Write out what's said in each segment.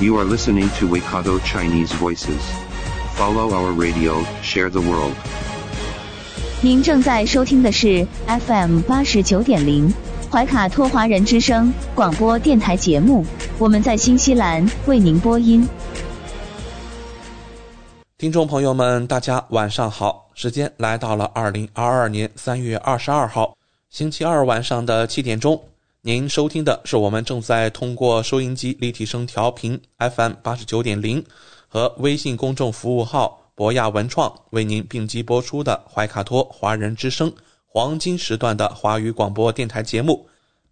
You are listening to Waikato Chinese Voices. Follow our radio, share the world. 您正在收听的是 FM 八十九点零怀卡托华人之声广播电台节目，我们在新西兰为您播音。听众朋友们，大家晚上好，时间来到了二零二二年三月二十二号星期二晚上的七点钟。您收听的是我们正在通过收音机立体声调频 FM 八十九点零和微信公众服务号博雅文创为您并机播出的怀卡托华人之声黄金时段的华语广播电台节目。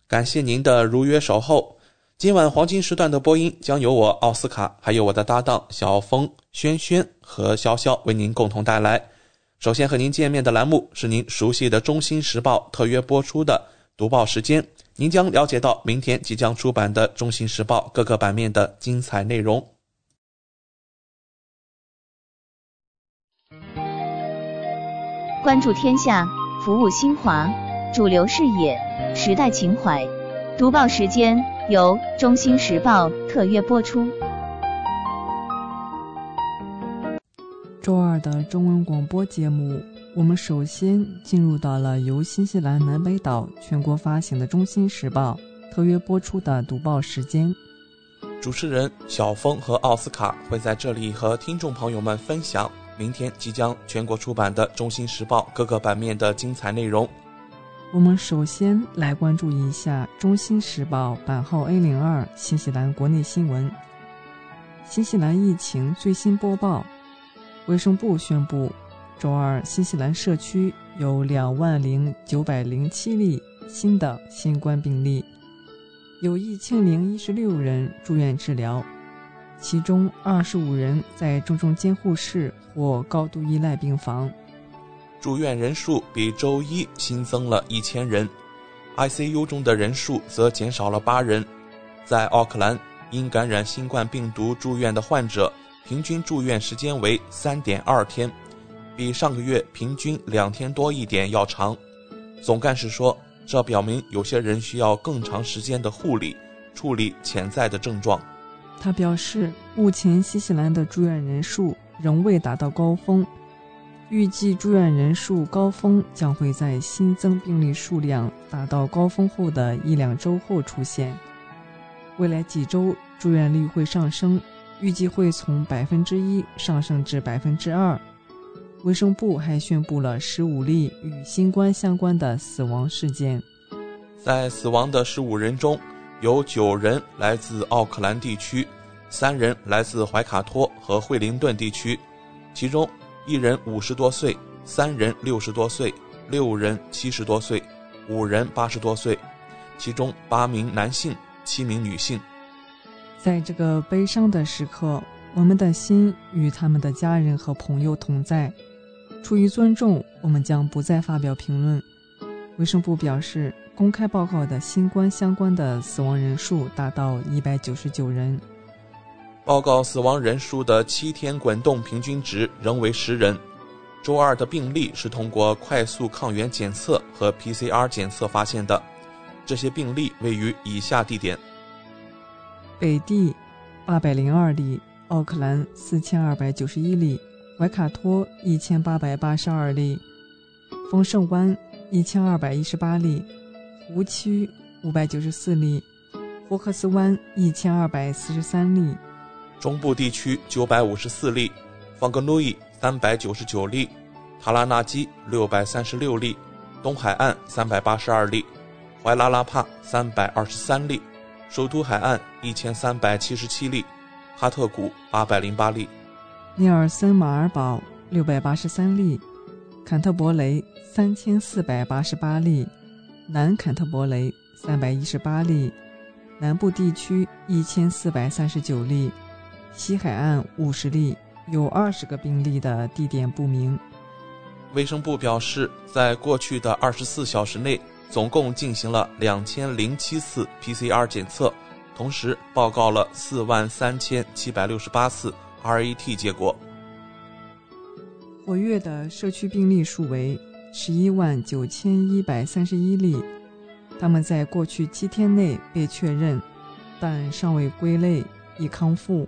感谢您的如约守候。今晚黄金时段的播音将由我奥斯卡，还有我的搭档小峰、轩轩和潇潇为您共同带来。首先和您见面的栏目是您熟悉的《中新时报》特约播出的读报时间。您将了解到明天即将出版的《中新时报》各个版面的精彩内容。关注天下，服务新华，主流视野，时代情怀。读报时间由《中新时报》特约播出。周二的中文广播节目，我们首先进入到了由新西兰南北岛全国发行的《中新时报》特约播出的读报时间。主持人小峰和奥斯卡会在这里和听众朋友们分享明天即将全国出版的《中新时报》各个版面的精彩内容。我们首先来关注一下《中新时报》版号 A 零二新西兰国内新闻。新西兰疫情最新播报。卫生部宣布，周二新西兰社区有两万零九百零七例新的新冠病例，有一千零一十六人住院治疗，其中二十五人在重症监护室或高度依赖病房。住院人数比周一新增了一千人，ICU 中的人数则减少了八人。在奥克兰，因感染新冠病毒住院的患者。平均住院时间为三点二天，比上个月平均两天多一点要长。总干事说，这表明有些人需要更长时间的护理，处理潜在的症状。他表示，目前新西兰的住院人数仍未达到高峰，预计住院人数高峰将会在新增病例数量达到高峰后的一两周后出现。未来几周住院率会上升。预计会从百分之一上升至百分之二。卫生部还宣布了十五例与新冠相关的死亡事件。在死亡的十五人中，有九人来自奥克兰地区，三人来自怀卡托和惠灵顿地区，其中一人五十多岁，三人六十多岁，六人七十多岁，五人八十多岁，其中八名男性，七名女性。在这个悲伤的时刻，我们的心与他们的家人和朋友同在。出于尊重，我们将不再发表评论。卫生部表示，公开报告的新冠相关的死亡人数达到一百九十九人。报告死亡人数的七天滚动平均值仍为十人。周二的病例是通过快速抗原检测和 PCR 检测发现的，这些病例位于以下地点。北地八百零二例，奥克兰四千二百九十一例，怀卡托一千八百八十二例，丰盛湾一千二百一十八例，湖区五百九十四例，霍克斯湾一千二百四十三例，中部地区九百五十四例，方格努伊三百九十九例，塔拉纳基六百三十六例，东海岸三百八十二例，怀拉拉帕三百二十三例。首都海岸一千三百七十七例，哈特谷八百零八例，尼尔森马尔堡六百八十三例，坎特伯雷三千四百八十八例，南坎特伯雷三百一十八例，南部地区一千四百三十九例，西海岸五十例，有二十个病例的地点不明。卫生部表示，在过去的二十四小时内，总共进行了两千零七次 PCR 检测，同时报告了四万三千七百六十八次 RAT 结果。活跃的社区病例数为十一万九千一百三十一例，他们在过去七天内被确认，但尚未归类已康复。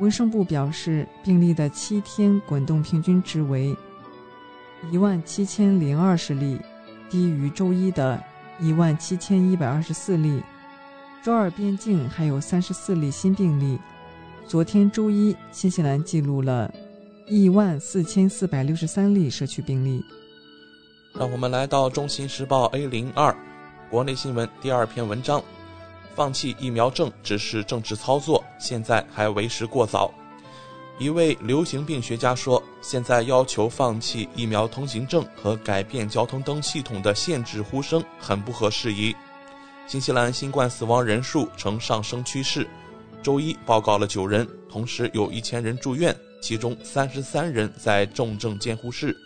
卫生部表示，病例的七天滚动平均值为。一万七千零二十例，低于周一的一万七千一百二十四例。周二边境还有三十四例新病例。昨天周一，新西兰记录了一万四千四百六十三例社区病例。让我们来到《中新时报》A 零二国内新闻第二篇文章：放弃疫苗证只是政治操作，现在还为时过早。一位流行病学家说：“现在要求放弃疫苗通行证和改变交通灯系统的限制呼声很不合时宜。”新西兰新冠死亡人数呈上升趋势，周一报告了九人，同时有一千人住院，其中三十三人在重症监护室，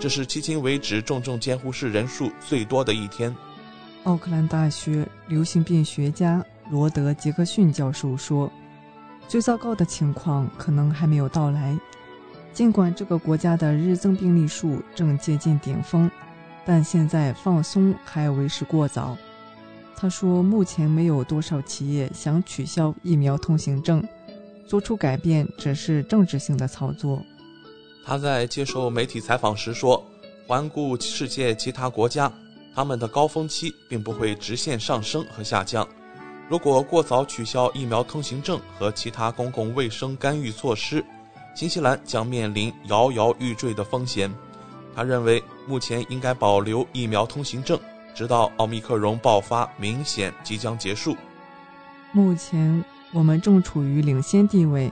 这是迄今为止重症监护室人数最多的一天。奥克兰大学流行病学家罗德·杰克逊教授说。最糟糕的情况可能还没有到来，尽管这个国家的日增病例数正接近顶峰，但现在放松还为时过早。他说，目前没有多少企业想取消疫苗通行证，做出改变只是政治性的操作。他在接受媒体采访时说：“环顾世界其他国家，他们的高峰期并不会直线上升和下降。”如果过早取消疫苗通行证和其他公共卫生干预措施，新西兰将面临摇摇欲坠的风险。他认为，目前应该保留疫苗通行证，直到奥密克戎爆发明显即将结束。目前我们正处于领先地位。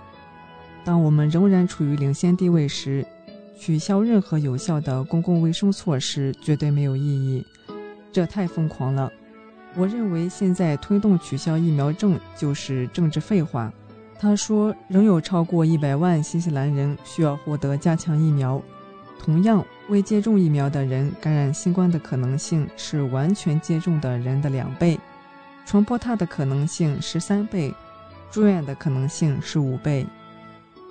当我们仍然处于领先地位时，取消任何有效的公共卫生措施绝对没有意义。这太疯狂了。我认为现在推动取消疫苗证就是政治废话。他说，仍有超过一百万新西兰人需要获得加强疫苗。同样，未接种疫苗的人感染新冠的可能性是完全接种的人的两倍，传播它的可能性是三倍，住院的可能性是五倍。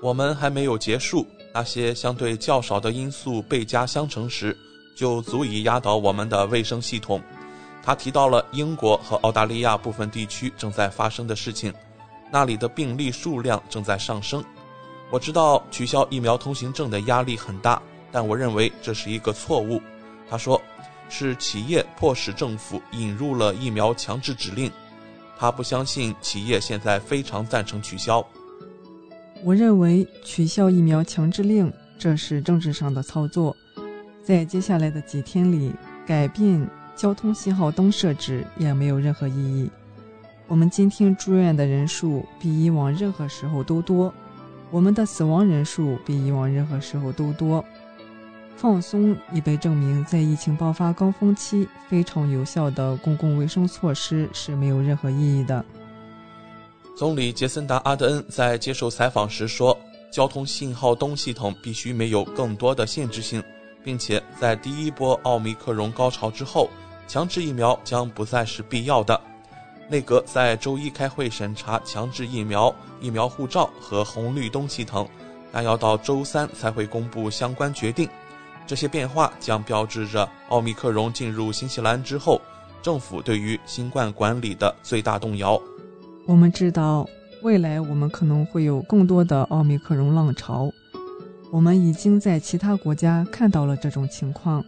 我们还没有结束，那些相对较少的因素倍加相乘时，就足以压倒我们的卫生系统。他提到了英国和澳大利亚部分地区正在发生的事情，那里的病例数量正在上升。我知道取消疫苗通行证的压力很大，但我认为这是一个错误。他说，是企业迫使政府引入了疫苗强制指令。他不相信企业现在非常赞成取消。我认为取消疫苗强制令这是政治上的操作，在接下来的几天里改变。交通信号灯设置也没有任何意义。我们今天住院的人数比以往任何时候都多，我们的死亡人数比以往任何时候都多。放松已被证明在疫情爆发高峰期非常有效的公共卫生措施是没有任何意义的。总理杰森达·阿德恩在接受采访时说：“交通信号灯系统必须没有更多的限制性，并且在第一波奥密克戎高潮之后。”强制疫苗将不再是必要的。内阁在周一开会审查强制疫苗、疫苗护照和红绿灯系统，但要到周三才会公布相关决定。这些变化将标志着奥密克戎进入新西兰之后，政府对于新冠管理的最大动摇。我们知道，未来我们可能会有更多的奥密克戎浪潮。我们已经在其他国家看到了这种情况。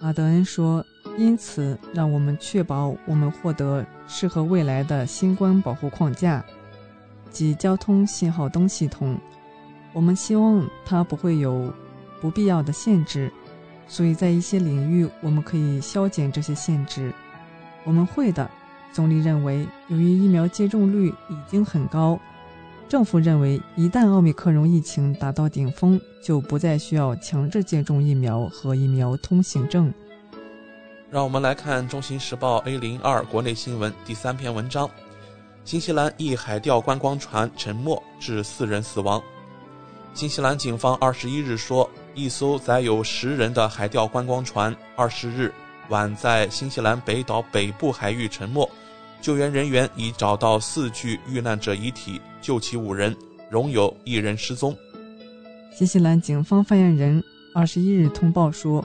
阿德恩说。因此，让我们确保我们获得适合未来的新冠保护框架，即交通信号灯系统。我们希望它不会有不必要的限制，所以在一些领域我们可以削减这些限制。我们会的。总理认为，由于疫苗接种率已经很高，政府认为一旦奥密克戎疫情达到顶峰，就不再需要强制接种疫苗和疫苗通行证。让我们来看《中新时报》A 零二国内新闻第三篇文章：新西兰一海钓观光船沉没，致四人死亡。新西兰警方二十一日说，一艘载有十人的海钓观光船二十日晚在新西兰北岛北部海域沉没，救援人员已找到四具遇难者遗体，救起五人，仍有一人失踪。新西兰警方发言人二十一日通报说，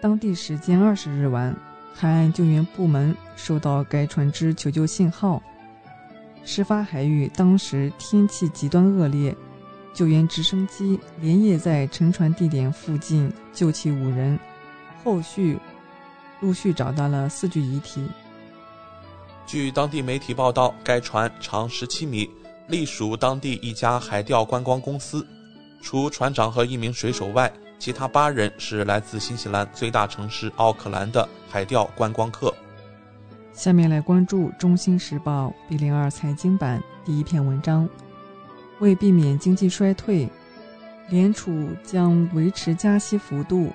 当地时间二十日晚，海岸救援部门收到该船只求救信号。事发海域当时天气极端恶劣，救援直升机连夜在沉船地点附近救起五人，后续陆续找到了四具遗体。据当地媒体报道，该船长十七米，隶属当地一家海钓观光公司。除船长和一名水手外，其他八人是来自新西兰最大城市奥克兰的海钓观光客。下面来关注《中新时报》B 零二财经版第一篇文章。为避免经济衰退，联储将维持加息幅度。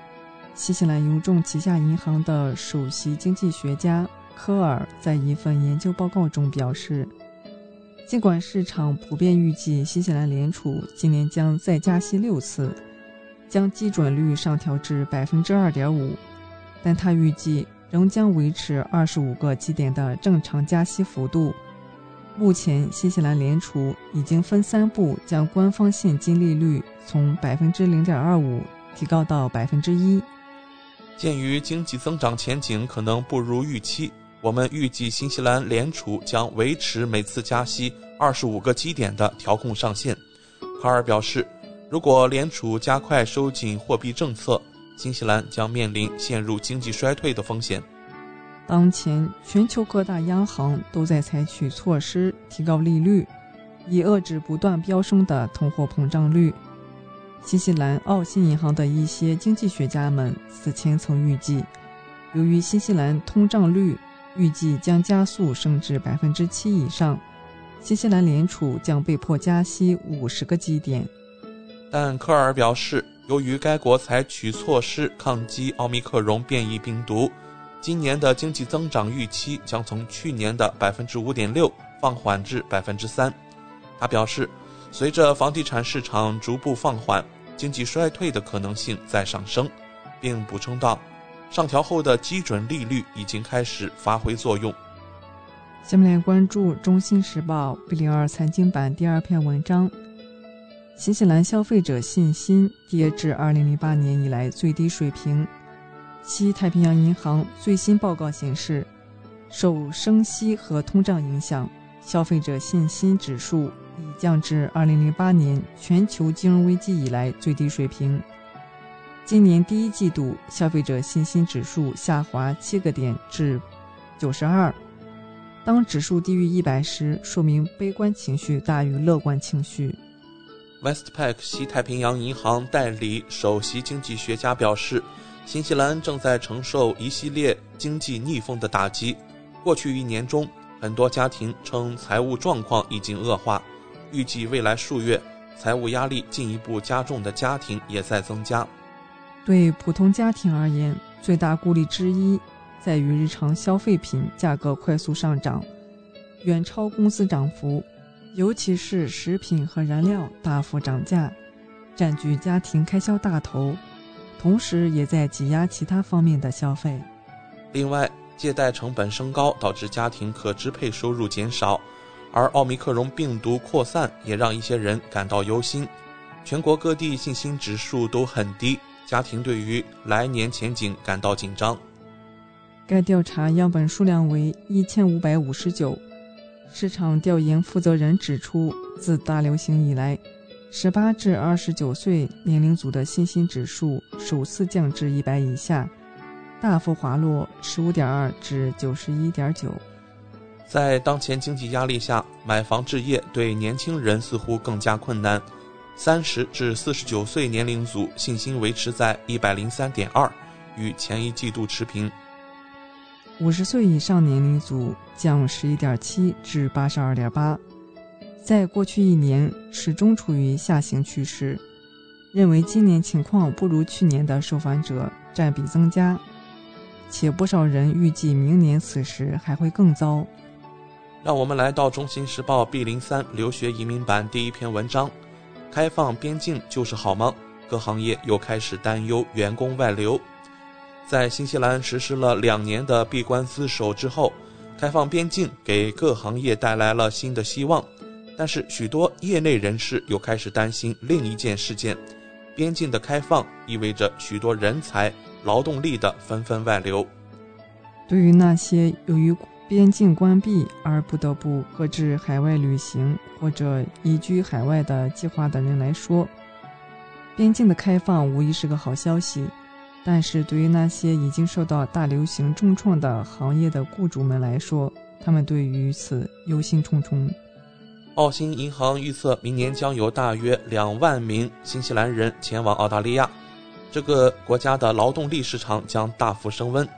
新西兰邮政旗下银行的首席经济学家科尔在一份研究报告中表示，尽管市场普遍预计新西兰联储今年将再加息六次，将基准率上调至百分之二点五，但他预计。仍将维持二十五个基点的正常加息幅度。目前，新西兰联储已经分三步将官方现金利率从百分之零点二五提高到百分之一。鉴于经济增长前景可能不如预期，我们预计新西兰联储将维持每次加息二十五个基点的调控上限。卡尔表示，如果联储加快收紧货币政策，新西兰将面临陷入经济衰退的风险。当前，全球各大央行都在采取措施提高利率，以遏制不断飙升的通货膨胀率。新西兰澳新银行的一些经济学家们此前曾预计，由于新西兰通胀率预计将加速升至百分之七以上，新西兰联储将被迫加息五十个基点。但科尔表示。由于该国采取措施抗击奥密克戎变异病毒，今年的经济增长预期将从去年的百分之五点六放缓至百分之三。他表示，随着房地产市场逐步放缓，经济衰退的可能性在上升，并补充道，上调后的基准利率已经开始发挥作用。下面来关注《中新时报》B 零二财经版第二篇文章。新西兰消费者信心跌至2008年以来最低水平。西太平洋银行最新报告显示，受升息和通胀影响，消费者信心指数已降至2008年全球金融危机以来最低水平。今年第一季度，消费者信心指数下滑七个点至92。当指数低于100时，说明悲观情绪大于乐观情绪。Westpac 西太平洋银行代理首席经济学家表示，新西兰正在承受一系列经济逆风的打击。过去一年中，很多家庭称财务状况已经恶化，预计未来数月财务压力进一步加重的家庭也在增加。对普通家庭而言，最大顾虑之一在于日常消费品价格快速上涨，远超工资涨幅。尤其是食品和燃料大幅涨价，占据家庭开销大头，同时也在挤压其他方面的消费。另外，借贷成本升高导致家庭可支配收入减少，而奥密克戎病毒扩散也让一些人感到忧心。全国各地信心指数都很低，家庭对于来年前景感到紧张。该调查样本数量为一千五百五十九。市场调研负责人指出，自大流行以来，18至二十九岁年龄组的信心指数首次降至一百以下，大幅滑落十五点二至九十一点九。在当前经济压力下，买房置业对年轻人似乎更加困难。三十至四十九岁年龄组信心维持在一百零三点二与前一季度持平。五十岁以上年龄组降十一点七至八十二点八，在过去一年始终处于下行趋势。认为今年情况不如去年的受访者占比增加，且不少人预计明年此时还会更糟。让我们来到《中新时报》B 零三留学移民版第一篇文章：开放边境就是好吗？各行业又开始担忧员工外流。在新西兰实施了两年的闭关自守之后，开放边境给各行业带来了新的希望。但是，许多业内人士又开始担心另一件事件：边境的开放意味着许多人才、劳动力的纷纷外流。对于那些由于边境关闭而不得不搁置海外旅行或者移居海外的计划的人来说，边境的开放无疑是个好消息。但是对于那些已经受到大流行重创的行业的雇主们来说，他们对于此忧心忡忡。澳新银行预测，明年将有大约两万名新西兰人前往澳大利亚，这个国家的劳动力市场将大幅升温。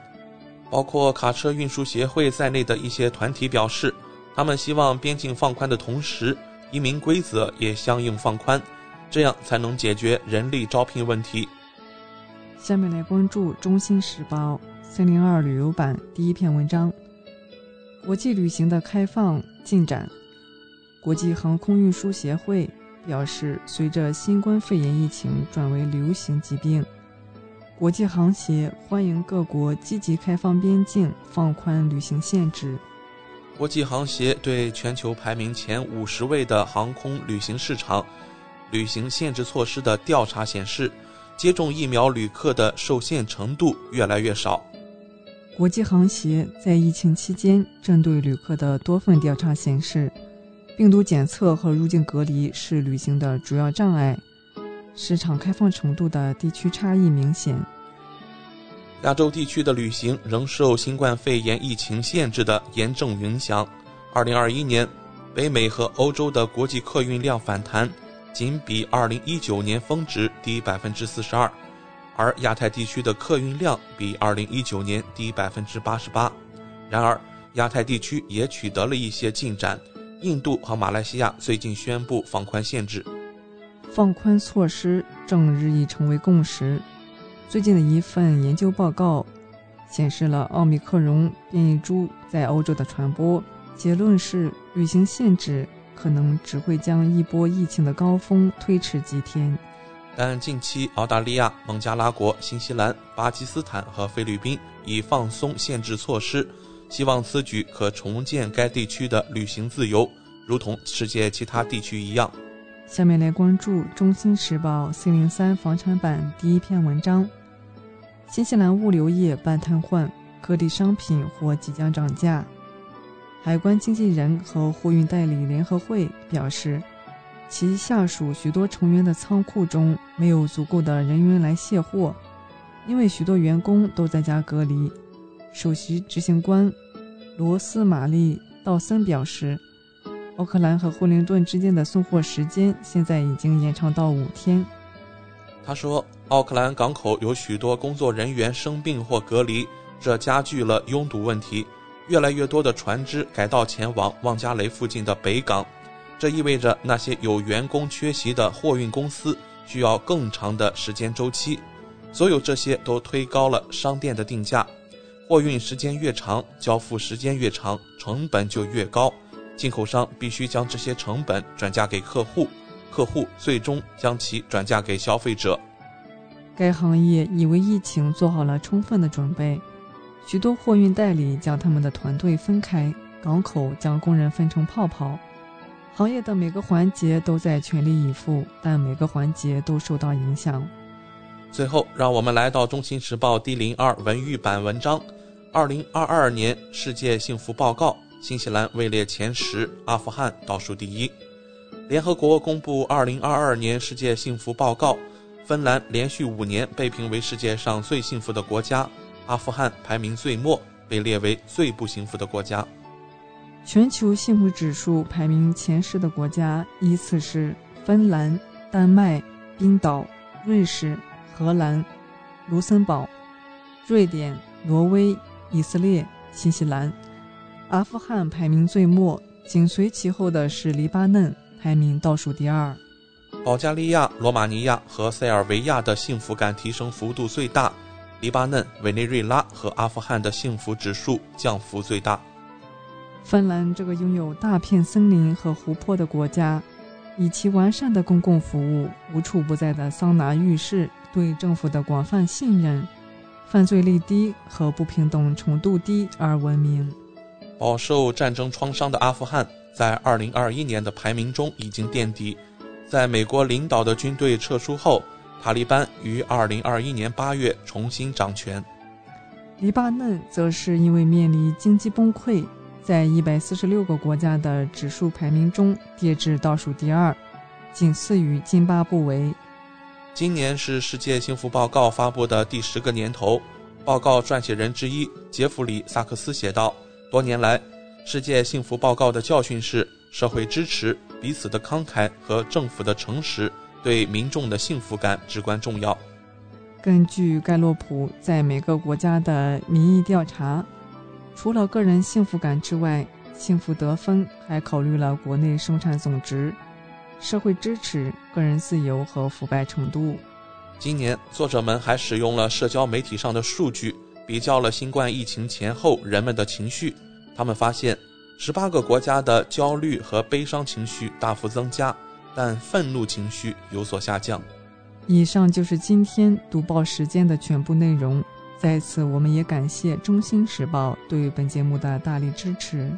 包括卡车运输协会在内的一些团体表示，他们希望边境放宽的同时，移民规则也相应放宽，这样才能解决人力招聘问题。下面来关注《中新时报》三零二旅游版第一篇文章：国际旅行的开放进展。国际航空运输协会表示，随着新冠肺炎疫情转为流行疾病，国际航协欢迎各国积极开放边境、放宽旅行限制。国际航协对全球排名前五十位的航空旅行市场旅行限制措施的调查显示，接种疫苗旅客的受限程度越来越少。国际航协在疫情期间针对旅客的多份调查显示。病毒检测和入境隔离是旅行的主要障碍，市场开放程度的地区差异明显。亚洲地区的旅行仍受新冠肺炎疫情限制的严重影响。二零二一年，北美和欧洲的国际客运量反弹，仅比二零一九年峰值低百分之四十二，而亚太地区的客运量比二零一九年低百分之八十八。然而，亚太地区也取得了一些进展。印度和马来西亚最近宣布放宽限制，放宽措施正日益成为共识。最近的一份研究报告显示了奥密克戎变异株在欧洲的传播，结论是旅行限制可能只会将一波疫情的高峰推迟几天。但近期澳大利亚、孟加拉国、新西兰、巴基斯坦和菲律宾已放松限制措施。希望此举可重建该地区的旅行自由，如同世界其他地区一样。下面来关注《中心时报》C 零三房产版第一篇文章：新西兰物流业半瘫痪，各地商品或即将涨价。海关经纪人和货运代理联合会表示，其下属许多成员的仓库中没有足够的人员来卸货，因为许多员工都在家隔离。首席执行官罗斯玛丽·道森表示，奥克兰和惠灵顿之间的送货时间现在已经延长到五天。他说，奥克兰港口有许多工作人员生病或隔离，这加剧了拥堵问题。越来越多的船只改道前往旺加雷附近的北港，这意味着那些有员工缺席的货运公司需要更长的时间周期。所有这些都推高了商店的定价。货运时间越长，交付时间越长，成本就越高。进口商必须将这些成本转嫁给客户，客户最终将其转嫁给消费者。该行业已为疫情做好了充分的准备，许多货运代理将他们的团队分开，港口将工人分成泡泡。行业的每个环节都在全力以赴，但每个环节都受到影响。最后，让我们来到《中新时报》第零二文娱版文章。二零二二年世界幸福报告，新西兰位列前十，阿富汗倒数第一。联合国公布二零二二年世界幸福报告，芬兰连续五年被评为世界上最幸福的国家，阿富汗排名最末，被列为最不幸福的国家。全球幸福指数排名前十的国家依次是芬兰、丹麦、冰岛、瑞士、荷兰、卢森堡、瑞典、挪威。以色列、新西兰、阿富汗排名最末，紧随其后的是黎巴嫩，排名倒数第二。保加利亚、罗马尼亚和塞尔维亚的幸福感提升幅度最大，黎巴嫩、委内瑞拉和阿富汗的幸福指数降幅最大。芬兰这个拥有大片森林和湖泊的国家，以其完善的公共服务、无处不在的桑拿浴室、对政府的广泛信任、犯罪率低和不平等程度低而闻名。饱受战争创伤的阿富汗，在2021年的排名中已经垫底。在美国领导的军队撤出后，塔利班于2021年8月重新掌权。黎巴嫩则是因为面临经济崩溃，在146个国家的指数排名中跌至倒数第二，仅次于津巴布韦。今年是世界幸福报告发布的第十个年头。报告撰写人之一杰弗里·萨克斯写道：“多年来，世界幸福报告的教训是，社会支持、彼此的慷慨和政府的诚实对民众的幸福感至关重要。”根据盖洛普在每个国家的民意调查，除了个人幸福感之外，幸福得分还考虑了国内生产总值、社会支持、个人自由和腐败程度。今年，作者们还使用了社交媒体上的数据，比较了新冠疫情前后人们的情绪。他们发现，十八个国家的焦虑和悲伤情绪大幅增加，但愤怒情绪有所下降。以上就是今天读报时间的全部内容。在此，我们也感谢《中新时报》对本节目的大力支持。《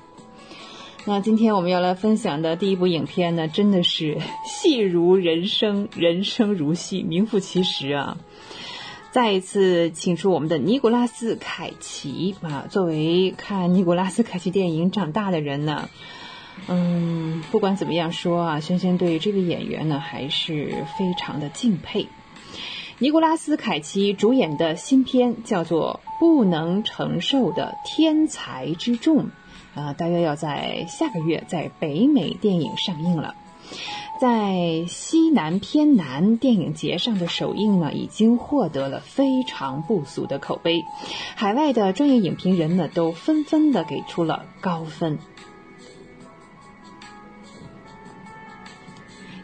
那今天我们要来分享的第一部影片呢，真的是戏如人生，人生如戏，名副其实啊！再一次请出我们的尼古拉斯凯奇啊，作为看尼古拉斯凯奇电影长大的人呢，嗯，不管怎么样说啊，轩轩对这个演员呢还是非常的敬佩。尼古拉斯凯奇主演的新片叫做《不能承受的天才之重》。啊，大约要在下个月在北美电影上映了，在西南偏南电影节上的首映呢，已经获得了非常不俗的口碑，海外的专业影评人呢都纷纷的给出了高分。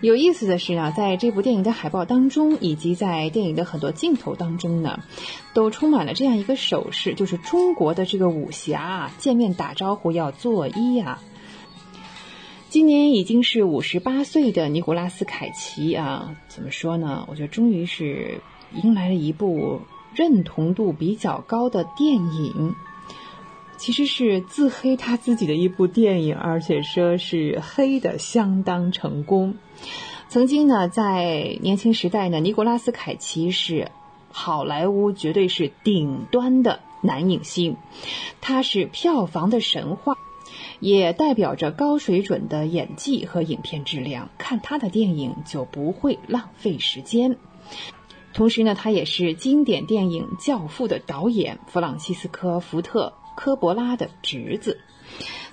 有意思的是呢，在这部电影的海报当中，以及在电影的很多镜头当中呢，都充满了这样一个手势，就是中国的这个武侠啊，见面打招呼要作揖啊。今年已经是五十八岁的尼古拉斯凯奇啊，怎么说呢？我觉得终于是迎来了一部认同度比较高的电影。其实是自黑他自己的一部电影，而且说是黑的相当成功。曾经呢，在年轻时代呢，尼古拉斯凯奇是好莱坞绝对是顶端的男影星，他是票房的神话，也代表着高水准的演技和影片质量。看他的电影就不会浪费时间。同时呢，他也是经典电影《教父》的导演弗朗西斯科·福特。科博拉的侄子，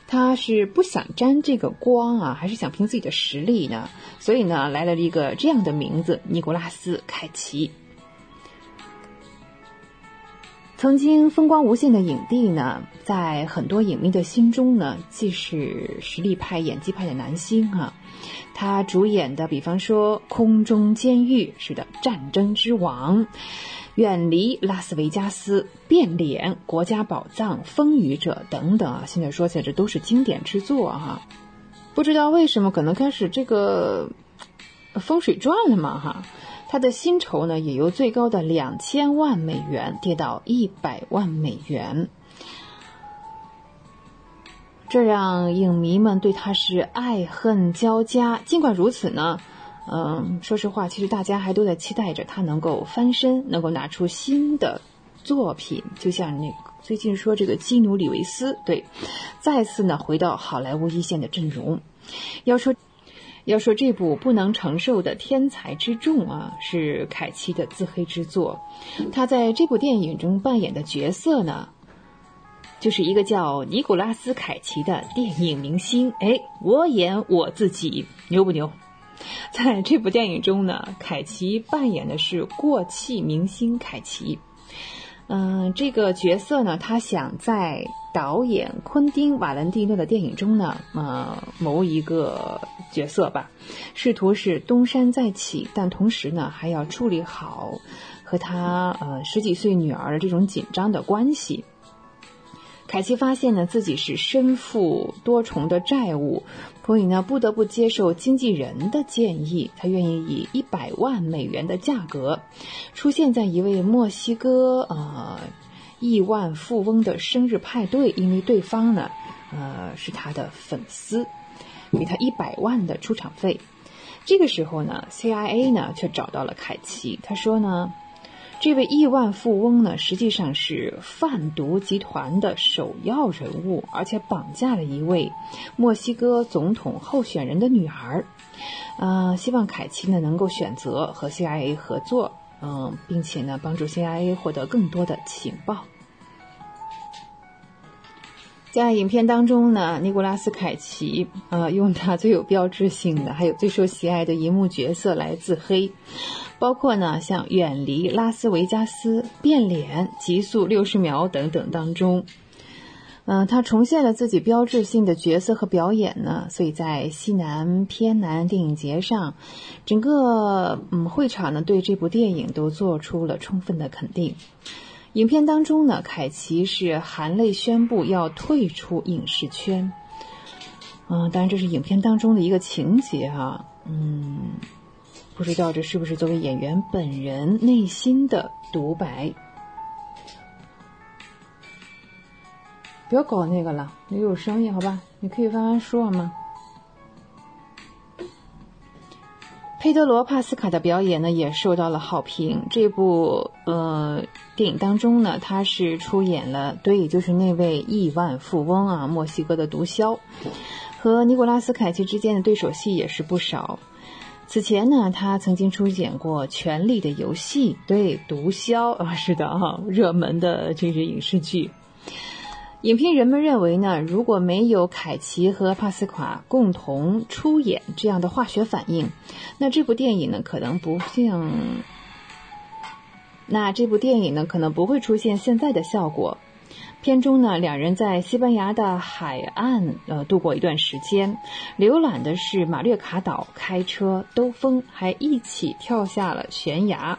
他是不想沾这个光啊，还是想凭自己的实力呢？所以呢，来了一个这样的名字——尼古拉斯·凯奇。曾经风光无限的影帝呢，在很多影迷的心中呢，既是实力派、演技派的男星啊。他主演的，比方说《空中监狱》是的，《战争之王》。远离拉斯维加斯、变脸、国家宝藏、风雨者等等啊，现在说起来这都是经典之作哈。不知道为什么，可能开始这个风水转了嘛哈。他的薪酬呢，也由最高的两千万美元跌到一百万美元，这让影迷们对他是爱恨交加。尽管如此呢。嗯，说实话，其实大家还都在期待着他能够翻身，能够拿出新的作品。就像那最近说这个基努里维斯，对，再次呢回到好莱坞一线的阵容。要说 要说这部不能承受的天才之重啊，是凯奇的自黑之作。他在这部电影中扮演的角色呢，就是一个叫尼古拉斯凯奇的电影明星。哎，我演我自己，牛不牛？在这部电影中呢，凯奇扮演的是过气明星凯奇。嗯，这个角色呢，他想在导演昆汀·瓦伦蒂诺的电影中呢，呃，谋一个角色吧，试图是东山再起，但同时呢，还要处理好和他呃十几岁女儿的这种紧张的关系。凯奇发现呢，自己是身负多重的债务。所以呢，不得不接受经纪人的建议，他愿意以一百万美元的价格，出现在一位墨西哥呃亿万富翁的生日派对，因为对方呢，呃是他的粉丝，给他一百万的出场费。这个时候呢，CIA 呢却找到了凯奇，他说呢。这位亿万富翁呢，实际上是贩毒集团的首要人物，而且绑架了一位墨西哥总统候选人的女儿。呃，希望凯奇呢能够选择和 CIA 合作，嗯，并且呢帮助 CIA 获得更多的情报。在影片当中呢，尼古拉斯凯奇呃用他最有标志性的，还有最受喜爱的银幕角色来自黑。包括呢，像远离拉斯维加斯、变脸、极速六十秒等等当中，嗯，他重现了自己标志性的角色和表演呢。所以在西南偏南电影节上，整个嗯会场呢对这部电影都做出了充分的肯定。影片当中呢，凯奇是含泪宣布要退出影视圈。嗯，当然这是影片当中的一个情节啊，嗯。不知道这是不是作为演员本人内心的独白？不要搞那个了，没有声音，好吧？你可以慢慢说好吗？佩德罗·帕斯卡的表演呢，也受到了好评。这部呃电影当中呢，他是出演了，对，就是那位亿万富翁啊，墨西哥的毒枭，和尼古拉斯·凯奇之间的对手戏也是不少。此前呢，他曾经出演过《权力的游戏》，对，毒枭啊，是的哈，热门的这支影视剧。影评人们认为呢，如果没有凯奇和帕斯卡共同出演这样的化学反应，那这部电影呢，可能不像，那这部电影呢，可能不会出现现在的效果。片中呢，两人在西班牙的海岸呃度过一段时间，浏览的是马略卡岛，开车兜风，还一起跳下了悬崖，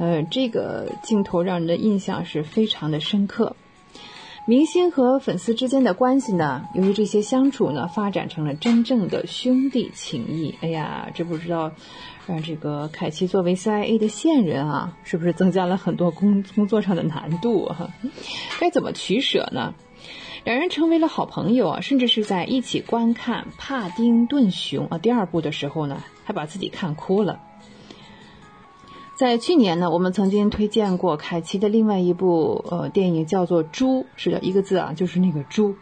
呃，这个镜头让人的印象是非常的深刻。明星和粉丝之间的关系呢，由于这些相处呢，发展成了真正的兄弟情谊。哎呀，这不知道。让这个凯奇作为 CIA 的线人啊，是不是增加了很多工工作上的难度哈？该怎么取舍呢？两人成为了好朋友啊，甚至是在一起观看《帕丁顿熊》啊第二部的时候呢，还把自己看哭了。在去年呢，我们曾经推荐过凯奇的另外一部呃电影，叫做《猪》，是的一个字啊，就是那个猪。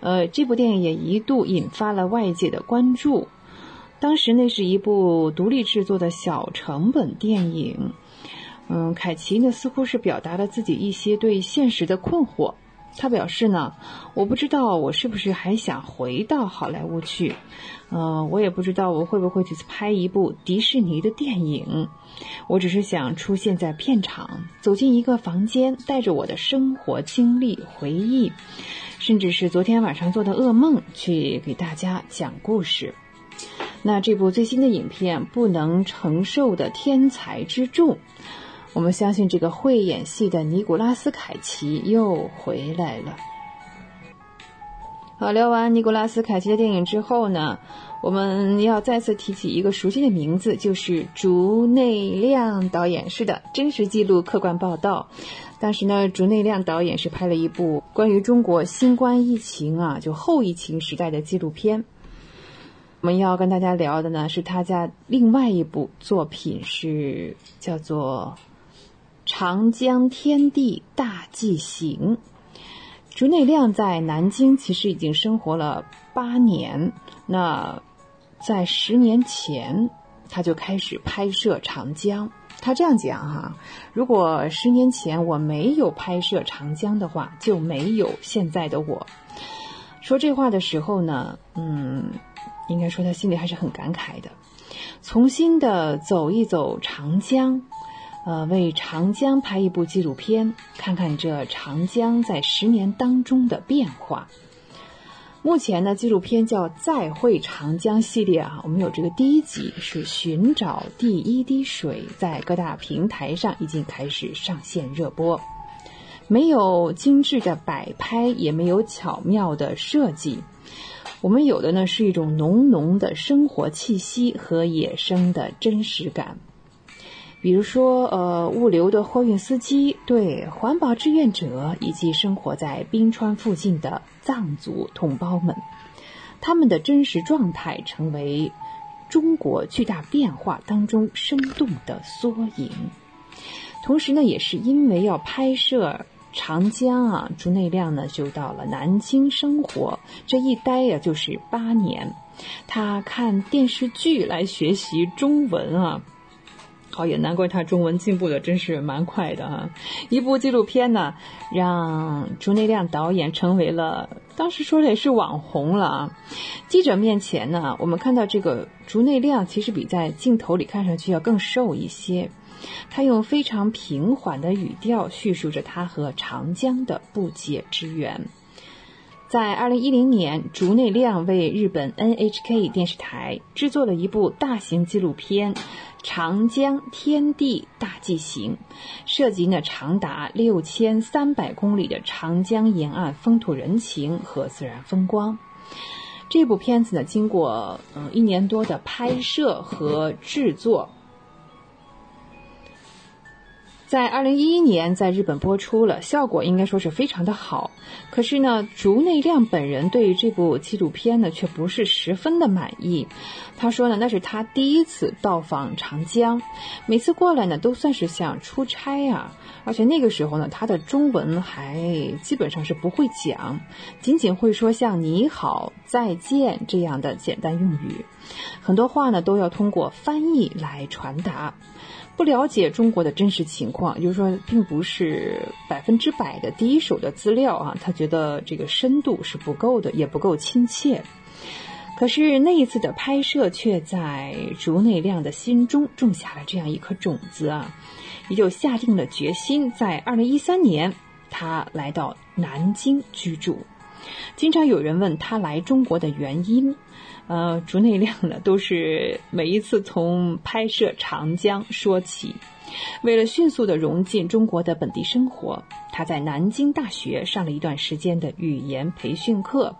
呃，这部电影也一度引发了外界的关注。当时那是一部独立制作的小成本电影，嗯，凯奇呢似乎是表达了自己一些对现实的困惑，他表示呢，我不知道我是不是还想回到好莱坞去，呃，我也不知道我会不会去拍一部迪士尼的电影。我只是想出现在片场，走进一个房间，带着我的生活经历、回忆，甚至是昨天晚上做的噩梦，去给大家讲故事。那这部最新的影片《不能承受的天才之重》。我们相信这个会演戏的尼古拉斯凯奇又回来了。好，聊完尼古拉斯凯奇的电影之后呢，我们要再次提起一个熟悉的名字，就是竹内亮导演。是的，真实记录、客观报道。当时呢，竹内亮导演是拍了一部关于中国新冠疫情啊，就后疫情时代的纪录片。我们要跟大家聊的呢，是他家另外一部作品，是叫做。长江天地大纪行，竹内亮在南京其实已经生活了八年。那在十年前，他就开始拍摄长江。他这样讲哈：如果十年前我没有拍摄长江的话，就没有现在的我。说这话的时候呢，嗯，应该说他心里还是很感慨的，重新的走一走长江。呃，为长江拍一部纪录片，看看这长江在十年当中的变化。目前呢，纪录片叫《再会长江》系列啊，我们有这个第一集是寻找第一滴水，在各大平台上已经开始上线热播。没有精致的摆拍，也没有巧妙的设计，我们有的呢是一种浓浓的生活气息和野生的真实感。比如说，呃，物流的货运司机，对环保志愿者，以及生活在冰川附近的藏族同胞们，他们的真实状态成为中国巨大变化当中生动的缩影。同时呢，也是因为要拍摄长江啊，朱内亮呢就到了南京生活，这一待呀就是八年。他看电视剧来学习中文啊。好，也难怪他中文进步的真是蛮快的哈。一部纪录片呢，让竹内亮导演成为了当时说的也是网红了啊。记者面前呢，我们看到这个竹内亮其实比在镜头里看上去要更瘦一些。他用非常平缓的语调叙述着他和长江的不解之缘。在二零一零年，竹内亮为日本 NHK 电视台制作了一部大型纪录片。长江天地大纪行，涉及呢长达六千三百公里的长江沿岸风土人情和自然风光。这部片子呢，经过嗯一年多的拍摄和制作。在二零一一年在日本播出了，效果应该说是非常的好。可是呢，竹内亮本人对于这部纪录片呢，却不是十分的满意。他说呢，那是他第一次到访长江，每次过来呢，都算是像出差啊。而且那个时候呢，他的中文还基本上是不会讲，仅仅会说像你好、再见这样的简单用语，很多话呢都要通过翻译来传达。不了解中国的真实情况，就是说，并不是百分之百的第一手的资料啊。他觉得这个深度是不够的，也不够亲切。可是那一次的拍摄，却在竹内亮的心中种下了这样一颗种子啊，也就下定了决心，在二零一三年，他来到南京居住。经常有人问他来中国的原因。呃，竹内亮呢，都是每一次从拍摄长江说起。为了迅速的融进中国的本地生活，他在南京大学上了一段时间的语言培训课。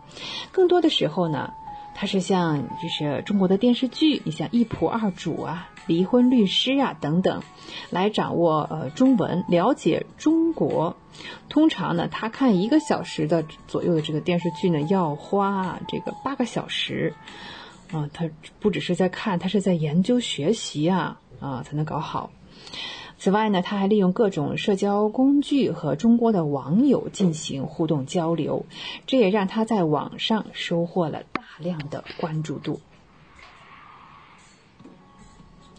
更多的时候呢，他是像就是中国的电视剧，你像《一仆二主》啊。离婚律师啊，等等，来掌握呃中文，了解中国。通常呢，他看一个小时的左右的这个电视剧呢，要花这个八个小时。啊，他不只是在看，他是在研究学习啊啊，才能搞好。此外呢，他还利用各种社交工具和中国的网友进行互动交流，这也让他在网上收获了大量的关注度。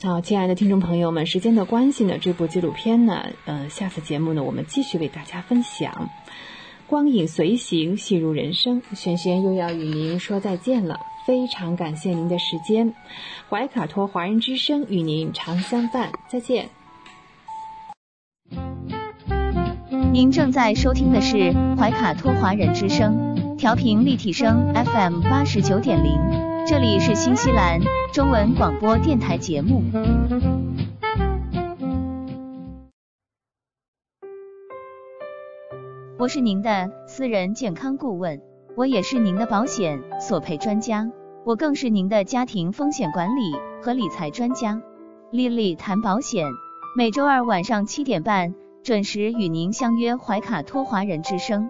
好，亲爱的听众朋友们，时间的关系呢，这部纪录片呢，呃，下次节目呢，我们继续为大家分享。光影随行，戏如人生。轩轩又要与您说再见了，非常感谢您的时间。怀卡托华人之声与您常相伴，再见。您正在收听的是怀卡托华人之声，调频立体声 FM 八十九点零，这里是新西兰中文广播电台节目。我是您的私人健康顾问，我也是您的保险索赔专家，我更是您的家庭风险管理和理财专家。丽丽谈保险，每周二晚上七点半准时与您相约怀卡托华人之声。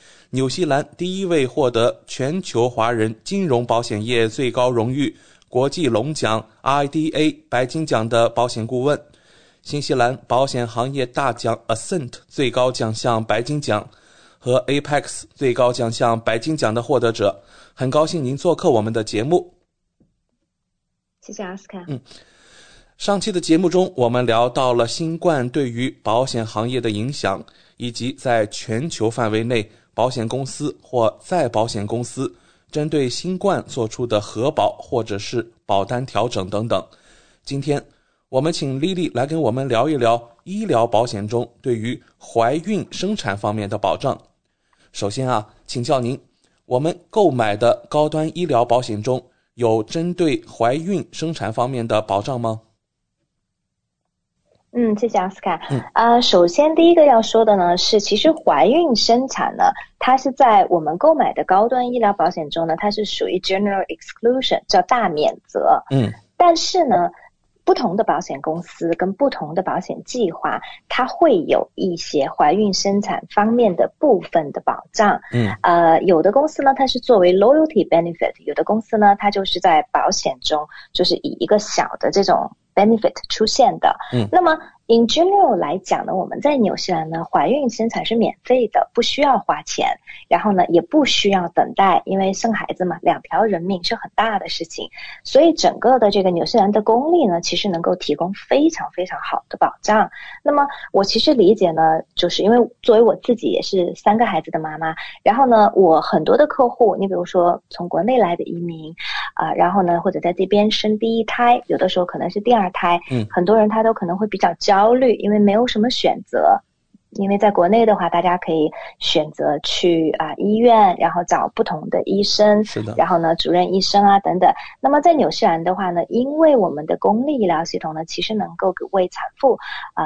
纽西兰第一位获得全球华人金融保险业最高荣誉。国际龙奖 IDA 白金奖的保险顾问，新西兰保险行业大奖 Ascent 最高奖项白金奖和 Apex 最高奖项白金奖的获得者，很高兴您做客我们的节目。谢谢阿斯卡。嗯，上期的节目中，我们聊到了新冠对于保险行业的影响，以及在全球范围内保险公司或再保险公司。针对新冠做出的核保或者是保单调整等等，今天我们请丽丽来跟我们聊一聊医疗保险中对于怀孕生产方面的保障。首先啊，请教您，我们购买的高端医疗保险中有针对怀孕生产方面的保障吗？嗯，谢谢奥斯卡。嗯，呃，首先第一个要说的呢是，其实怀孕生产呢，它是在我们购买的高端医疗保险中呢，它是属于 general exclusion，叫大免责。嗯，但是呢，不同的保险公司跟不同的保险计划，它会有一些怀孕生产方面的部分的保障。嗯，呃，有的公司呢，它是作为 loyalty benefit；有的公司呢，它就是在保险中，就是以一个小的这种。Benefit 出现的，嗯，那么 in general 来讲呢，我们在纽西兰呢，怀孕生产是免费的，不需要花钱，然后呢，也不需要等待，因为生孩子嘛，两条人命是很大的事情，所以整个的这个纽西兰的公立呢，其实能够提供非常非常好的保障。那么我其实理解呢，就是因为作为我自己也是三个孩子的妈妈，然后呢，我很多的客户，你比如说从国内来的移民。啊，然后呢，或者在这边生第一胎，有的时候可能是第二胎，嗯，很多人他都可能会比较焦虑，因为没有什么选择。因为在国内的话，大家可以选择去啊医院，然后找不同的医生，是的，然后呢，主任医生啊等等。那么在纽西兰的话呢，因为我们的公立医疗系统呢，其实能够为产妇啊。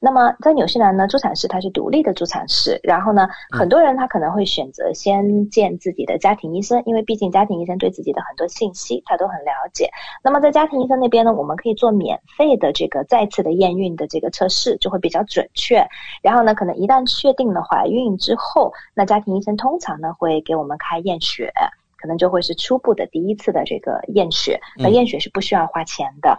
那么在纽西兰呢，助产士他是独立的助产士，然后呢，很多人他可能会选择先见自己的家庭医生，因为毕竟家庭医生对自己的很多信息他都很了解。那么在家庭医生那边呢，我们可以做免费的这个再次的验孕的这个测试，就会比较准确。然后呢，可能一旦确定了怀孕之后，那家庭医生通常呢会给我们开验血。可能就会是初步的第一次的这个验血。那验血是不需要花钱的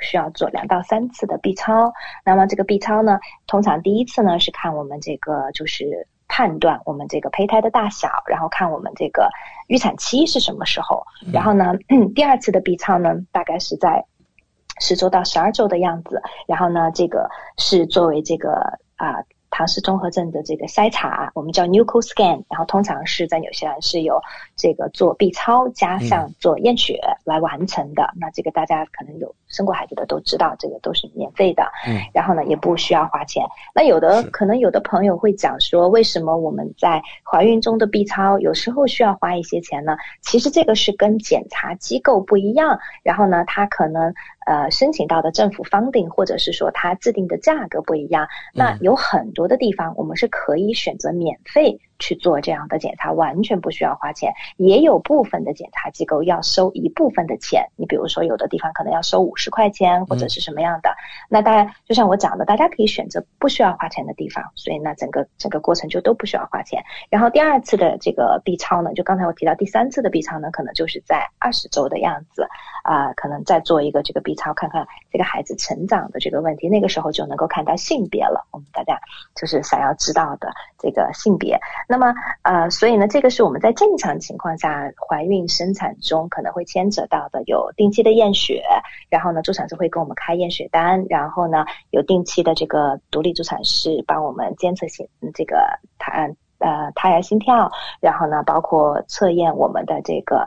需要做两到三次的 B 超，那么这个 B 超呢，通常第一次呢是看我们这个就是判断我们这个胚胎的大小，然后看我们这个预产期是什么时候，然后呢，第二次的 B 超呢大概是在十周到十二周的样子，然后呢，这个是作为这个啊。唐氏综合症的这个筛查，我们叫 Nuco Scan，然后通常是在纽西兰是由这个做 B 超加上做验血来完成的。那这个大家可能有生过孩子的都知道，这个都是免费的。嗯，然后呢也不需要花钱。那有的可能有的朋友会讲说，为什么我们在怀孕中的 B 超有时候需要花一些钱呢？其实这个是跟检查机构不一样，然后呢，它可能。呃，申请到的政府 funding，或者是说它制定的价格不一样，那有很多的地方我们是可以选择免费。去做这样的检查完全不需要花钱，也有部分的检查机构要收一部分的钱。你比如说，有的地方可能要收五十块钱或者是什么样的。那大家，就像我讲的，大家可以选择不需要花钱的地方，所以那整个整个过程就都不需要花钱。然后第二次的这个 B 超呢，就刚才我提到第三次的 B 超呢，可能就是在二十周的样子啊，可能再做一个这个 B 超，看看这个孩子成长的这个问题。那个时候就能够看到性别了。我们大家就是想要知道的这个性别。那么，呃，所以呢，这个是我们在正常情况下怀孕生产中可能会牵扯到的，有定期的验血，然后呢，助产士会给我们开验血单，然后呢，有定期的这个独立助产士帮我们监测心这个胎呃胎儿心跳，然后呢，包括测验我们的这个。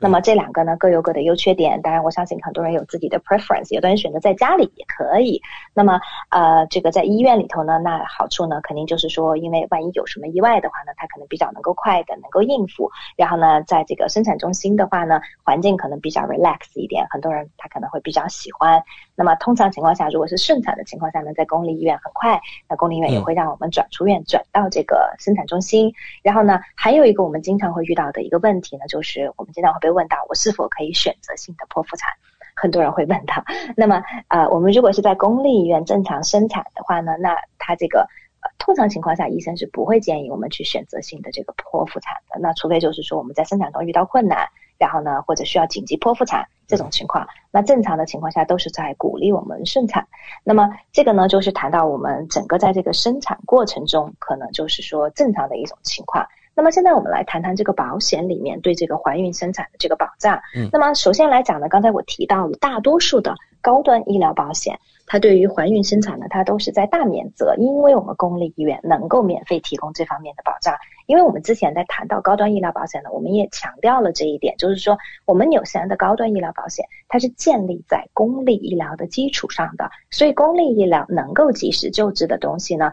那么这两个呢各有各的优缺点，当然我相信很多人有自己的 preference，有的人选择在家里也可以。那么呃这个在医院里头呢，那好处呢肯定就是说，因为万一有什么意外的话呢，它可能比较能够快的能够应付。然后呢，在这个生产中心的话呢，环境可能比较 relax 一点，很多人他可能会比较喜欢。那么通常情况下，如果是顺产的情况下呢，在公立医院很快，那公立医院也会让我们转出院转到这个生产中心。然后呢，还有一个我们经常会遇到的一个问题呢，就是我们经常会被问到我是否可以选择性的剖腹产？很多人会问到。那么呃，我们如果是在公立医院正常生产的话呢，那它这个呃通常情况下，医生是不会建议我们去选择性的这个剖腹产的。那除非就是说我们在生产中遇到困难。然后呢，或者需要紧急剖腹产这种情况，那正常的情况下都是在鼓励我们顺产。那么这个呢，就是谈到我们整个在这个生产过程中，可能就是说正常的一种情况。那么现在我们来谈谈这个保险里面对这个怀孕生产的这个保障。嗯，那么首先来讲呢，刚才我提到了大多数的高端医疗保险。它对于怀孕生产呢，它都是在大免责，因为我们公立医院能够免费提供这方面的保障。因为我们之前在谈到高端医疗保险呢，我们也强调了这一点，就是说我们纽西兰的高端医疗保险，它是建立在公立医疗的基础上的，所以公立医疗能够及时救治的东西呢，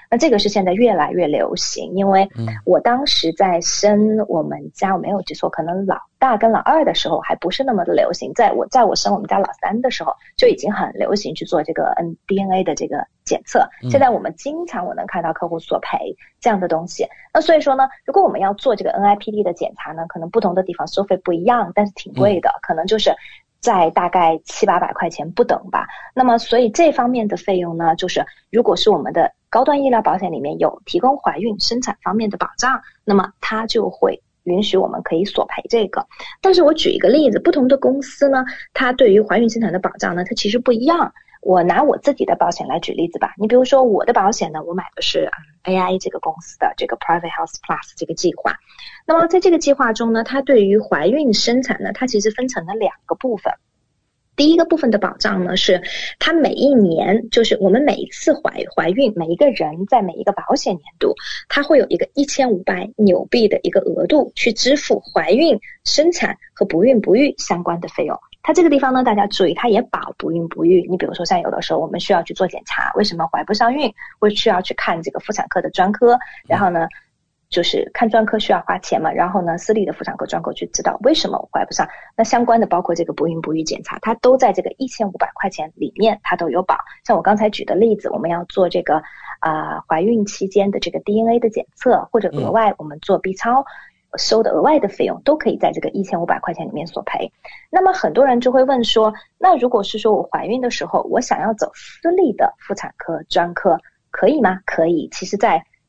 那这个是现在越来越流行，因为我当时在生我们家，我没有记错，可能老大跟老二的时候还不是那么的流行。在我在我生我们家老三的时候，就已经很流行去做这个 N DNA 的这个检测。现在我们经常我能看到客户索赔这样的东西。那所以说呢，如果我们要做这个 NIPD 的检查呢，可能不同的地方收费不一样，但是挺贵的，可能就是在大概七八百块钱不等吧。那么所以这方面的费用呢，就是如果是我们的。高端医疗保险里面有提供怀孕生产方面的保障，那么它就会允许我们可以索赔这个。但是我举一个例子，不同的公司呢，它对于怀孕生产的保障呢，它其实不一样。我拿我自己的保险来举例子吧。你比如说我的保险呢，我买的是 AI 这个公司的这个 Private Health Plus 这个计划。那么在这个计划中呢，它对于怀孕生产呢，它其实分成了两个部分。第一个部分的保障呢，是它每一年，就是我们每一次怀怀孕，每一个人在每一个保险年度，它会有一个一千五百纽币的一个额度去支付怀孕、生产和不孕不育相关的费用。它这个地方呢，大家注意，它也保不孕不育。你比如说，像有的时候我们需要去做检查，为什么怀不上孕，会需要去看这个妇产科的专科，然后呢？就是看专科需要花钱嘛，然后呢，私立的妇产科专科去知道为什么我怀不上，那相关的包括这个不孕不育检查，它都在这个一千五百块钱里面，它都有保。像我刚才举的例子，我们要做这个啊怀孕期间的这个 DNA 的检测，或者额外我们做 B 超收的额外的费用，都可以在这个一千五百块钱里面索赔。那么很多人就会问说，那如果是说我怀孕的时候，我想要走私立的妇产科专科，可以吗？可以。其实，在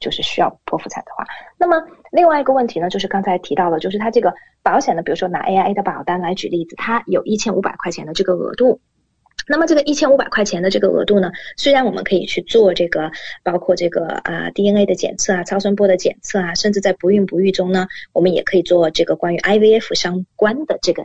就是需要剖腹产的话，那么另外一个问题呢，就是刚才提到了，就是它这个保险呢，比如说拿 AIA 的保单来举例子，它有一千五百块钱的这个额度。那么这个一千五百块钱的这个额度呢，虽然我们可以去做这个，包括这个啊 DNA 的检测啊、超声波的检测啊，甚至在不孕不育中呢，我们也可以做这个关于 IVF 相关的这个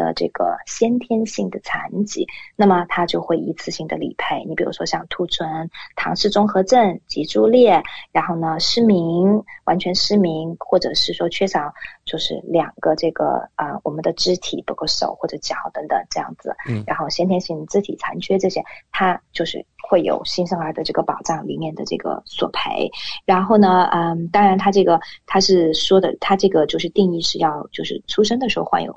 的这个先天性的残疾，那么它就会一次性的理赔。你比如说像兔唇、唐氏综合症、脊柱裂，然后呢失明、完全失明，或者是说缺少就是两个这个啊我们的肢体，包括手或者脚等等这样子。嗯。然后先天性肢体残缺这些，它就是会有新生儿的这个保障里面的这个索赔。然后呢，嗯，当然它这个它是说的，它这个就是定义是要就是出生的时候患有。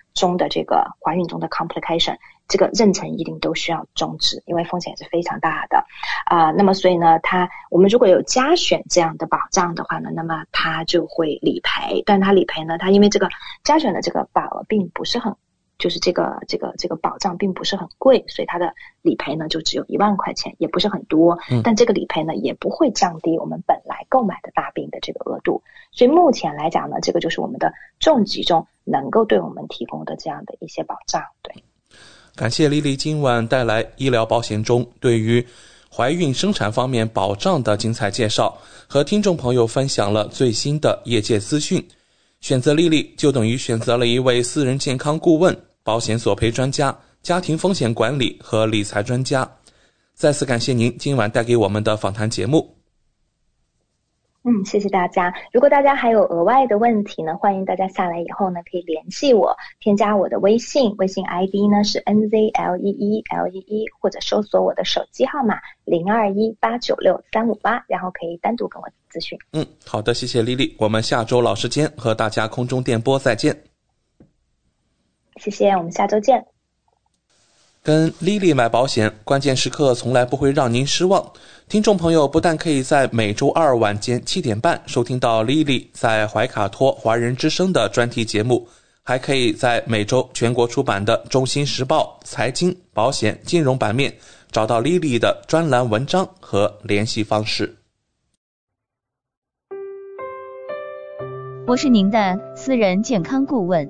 中的这个怀孕中的 complication。这个妊娠一定都需要终止，因为风险是非常大的啊。那么所以呢，它我们如果有加选这样的保障的话呢，那么它就会理赔。但它理赔呢，它因为这个加选的这个保额并不是很，就是这个这个这个保障并不是很贵，所以它的理赔呢就只有一万块钱，也不是很多。但这个理赔呢也不会降低我们本来购买的大病的这个额度。所以目前来讲呢，这个就是我们的重疾中能够对我们提供的这样的一些保障，对。感谢丽丽今晚带来医疗保险中对于怀孕生产方面保障的精彩介绍，和听众朋友分享了最新的业界资讯。选择丽丽就等于选择了一位私人健康顾问、保险索赔专家、家庭风险管理和理财专家。再次感谢您今晚带给我们的访谈节目。嗯，谢谢大家。如果大家还有额外的问题呢，欢迎大家下来以后呢可以联系我，添加我的微信，微信 ID 呢是 n z l e e l e e，或者搜索我的手机号码零二一八九六三五八，然后可以单独跟我咨询。嗯，好的，谢谢丽丽，我们下周老时间和大家空中电波再见。谢谢，我们下周见。跟 Lily 买保险，关键时刻从来不会让您失望。听众朋友不但可以在每周二晚间七点半收听到 Lily 在怀卡托华人之声的专题节目，还可以在每周全国出版的《中新时报》财经、保险、金融版面找到 Lily 的专栏文章和联系方式。我是您的私人健康顾问，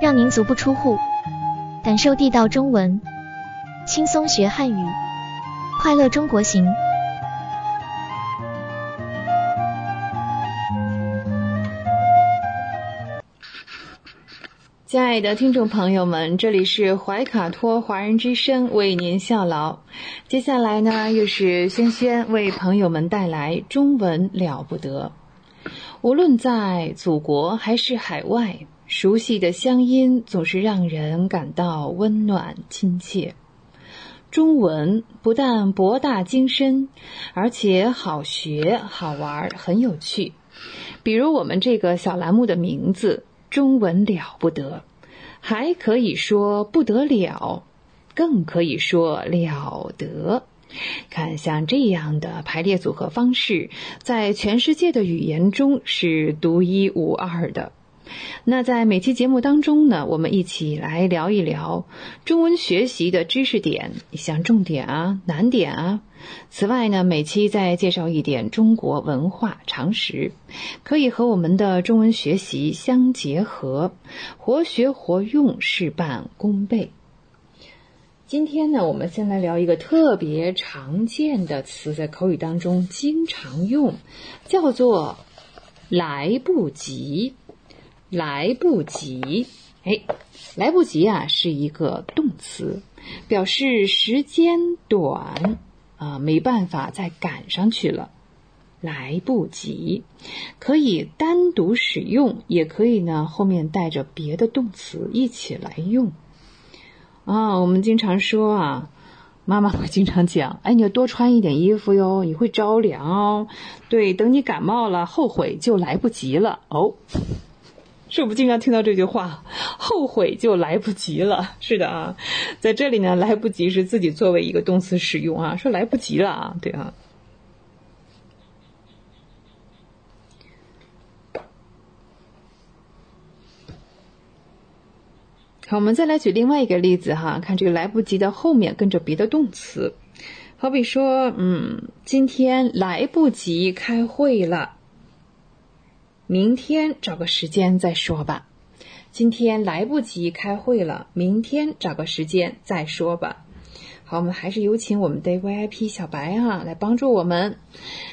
让您足不出户，感受地道中文。轻松学汉语，快乐中国行。亲爱的听众朋友们，这里是怀卡托华人之声为您效劳。接下来呢，又是轩轩为朋友们带来中文了不得。无论在祖国还是海外，熟悉的乡音总是让人感到温暖亲切。中文不但博大精深，而且好学、好玩、很有趣。比如我们这个小栏目的名字“中文了不得”，还可以说不得了，更可以说了得。看，像这样的排列组合方式，在全世界的语言中是独一无二的。那在每期节目当中呢，我们一起来聊一聊中文学习的知识点，像重点啊、难点啊。此外呢，每期再介绍一点中国文化常识，可以和我们的中文学习相结合，活学活用，事半功倍。今天呢，我们先来聊一个特别常见的词，在口语当中经常用，叫做“来不及”。来不及，哎，来不及啊，是一个动词，表示时间短啊，没办法再赶上去了。来不及，可以单独使用，也可以呢后面带着别的动词一起来用。啊，我们经常说啊，妈妈会经常讲，哎，你要多穿一点衣服哟，你会着凉哦。对，等你感冒了，后悔就来不及了哦。是不是经常听到这句话？后悔就来不及了。是的啊，在这里呢，来不及是自己作为一个动词使用啊，说来不及了啊，对啊。好，我们再来举另外一个例子哈，看这个来不及的后面跟着别的动词，好比说，嗯，今天来不及开会了。明天找个时间再说吧，今天来不及开会了，明天找个时间再说吧。好，我们还是有请我们的 VIP 小白哈来帮助我们。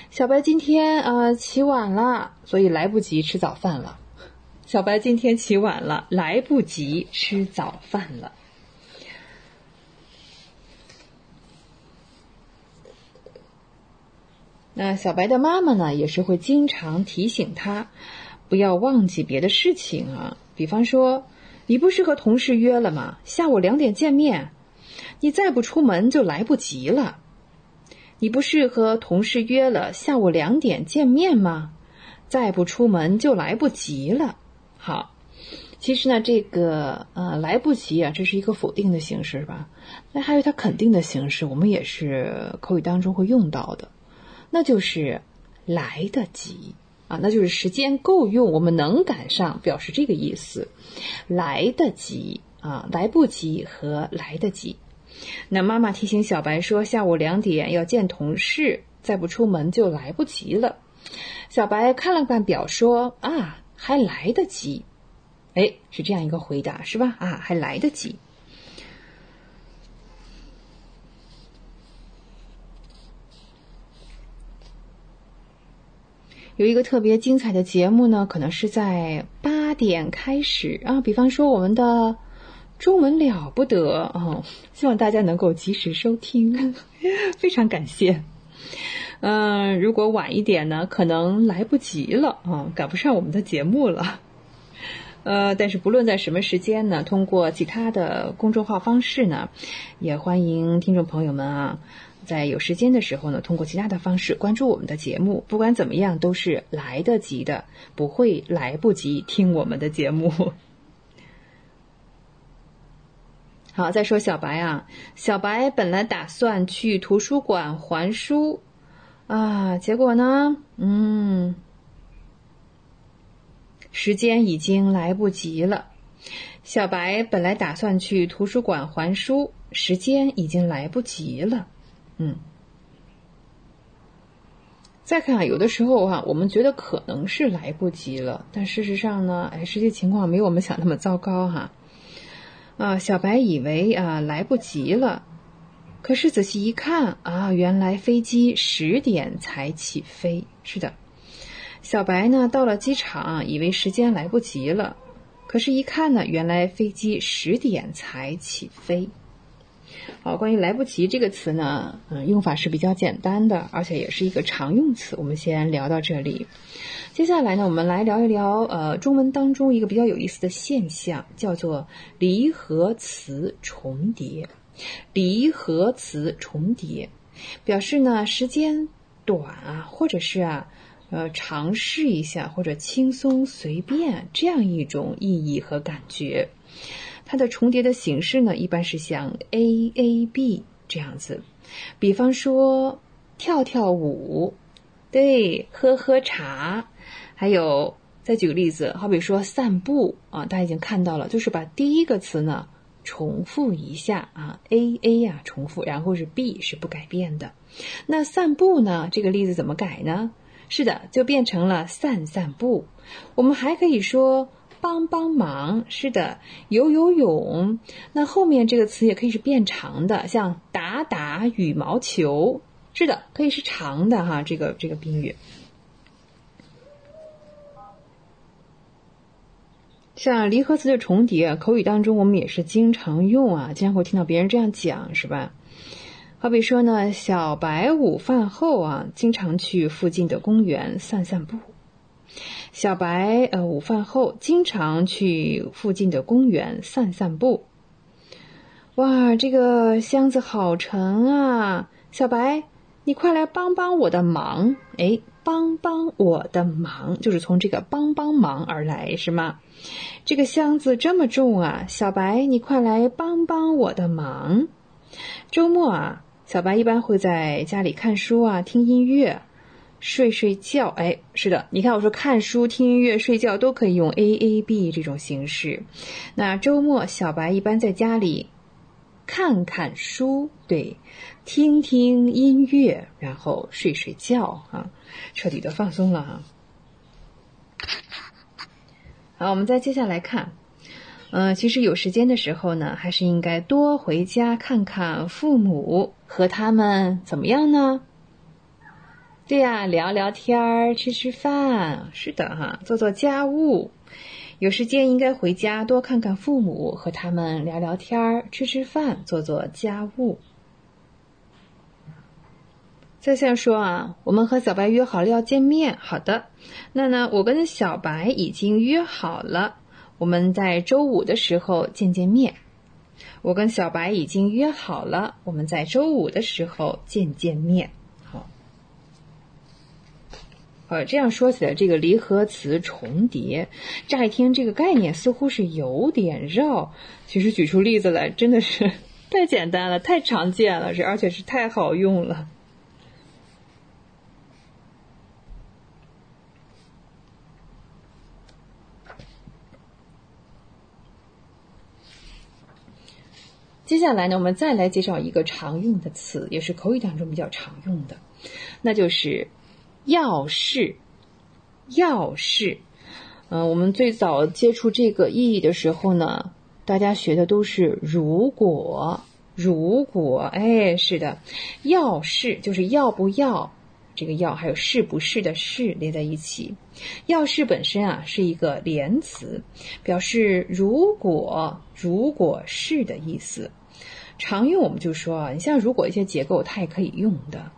小白今天呃起晚了，所以来不及吃早饭了。小白今天起晚了，来不及吃早饭了。那小白的妈妈呢，也是会经常提醒他，不要忘记别的事情啊。比方说，你不是和同事约了吗？下午两点见面，你再不出门就来不及了。你不是和同事约了下午两点见面吗？再不出门就来不及了。好，其实呢，这个呃来不及啊，这是一个否定的形式吧？那还有它肯定的形式，我们也是口语当中会用到的，那就是来得及啊，那就是时间够用，我们能赶上，表示这个意思。来得及啊，来不及和来得及。那妈妈提醒小白说，下午两点要见同事，再不出门就来不及了。小白看了看表，说：“啊，还来得及。”哎，是这样一个回答，是吧？啊，还来得及。有一个特别精彩的节目呢，可能是在八点开始啊。比方说我们的中文了不得啊，希望大家能够及时收听，非常感谢。嗯，如果晚一点呢，可能来不及了啊，赶不上我们的节目了。呃，但是不论在什么时间呢，通过其他的公众号方式呢，也欢迎听众朋友们啊。在有时间的时候呢，通过其他的方式关注我们的节目。不管怎么样，都是来得及的，不会来不及听我们的节目。好，再说小白啊，小白本来打算去图书馆还书啊，结果呢，嗯，时间已经来不及了。小白本来打算去图书馆还书，时间已经来不及了。嗯，再看啊，有的时候哈，我们觉得可能是来不及了，但事实上呢，哎，实际情况没有我们想那么糟糕哈。啊，小白以为啊来不及了，可是仔细一看啊，原来飞机十点才起飞。是的，小白呢到了机场，以为时间来不及了，可是一看呢，原来飞机十点才起飞。好，关于“来不及”这个词呢，嗯，用法是比较简单的，而且也是一个常用词。我们先聊到这里。接下来呢，我们来聊一聊，呃，中文当中一个比较有意思的现象，叫做离合词重叠。离合词重叠，表示呢时间短啊，或者是啊，呃，尝试一下或者轻松随便这样一种意义和感觉。它的重叠的形式呢，一般是像 A A B 这样子，比方说跳跳舞，对，喝喝茶，还有再举个例子，好比说散步啊，大家已经看到了，就是把第一个词呢重复一下啊，A A 呀重复，然后是 B 是不改变的。那散步呢，这个例子怎么改呢？是的，就变成了散散步。我们还可以说。帮帮忙，是的，游游泳。那后面这个词也可以是变长的，像打打羽毛球，是的，可以是长的哈。这个这个宾语，像离合词的重叠，口语当中我们也是经常用啊，经常会听到别人这样讲，是吧？好比说呢，小白午饭后啊，经常去附近的公园散散步。小白，呃，午饭后经常去附近的公园散散步。哇，这个箱子好沉啊！小白，你快来帮帮我的忙！哎，帮帮我的忙，就是从这个帮帮忙而来，是吗？这个箱子这么重啊！小白，你快来帮帮我的忙。周末啊，小白一般会在家里看书啊，听音乐。睡睡觉，哎，是的，你看我说看书、听音乐、睡觉都可以用 A A B 这种形式。那周末小白一般在家里看看书，对，听听音乐，然后睡睡觉啊，彻底的放松了哈。好，我们再接下来看，嗯，其实有时间的时候呢，还是应该多回家看看父母，和他们怎么样呢？对呀，聊聊天儿，吃吃饭，是的哈，做做家务。有时间应该回家多看看父母，和他们聊聊天儿，吃吃饭，做做家务。再像说啊，我们和小白约好了要见面，好的。那呢，我跟小白已经约好了，我们在周五的时候见见面。我跟小白已经约好了，我们在周五的时候见见面。呃，这样说起来，这个离合词重叠，乍一听这个概念似乎是有点绕。其实举出例子来，真的是 太简单了，太常见了，是而且是太好用了。接下来呢，我们再来介绍一个常用的词，也是口语当中比较常用的，那就是“要是”。要是，嗯，我们最早接触这个意义的时候呢，大家学的都是“如果”，“如果”，哎，是的，“要是”就是要不要，这个“要”还有“是不是”的“是”连在一起，“要是”本身啊是一个连词，表示如果、如果是的意思。常用我们就说啊，你像如果一些结构它也可以用的。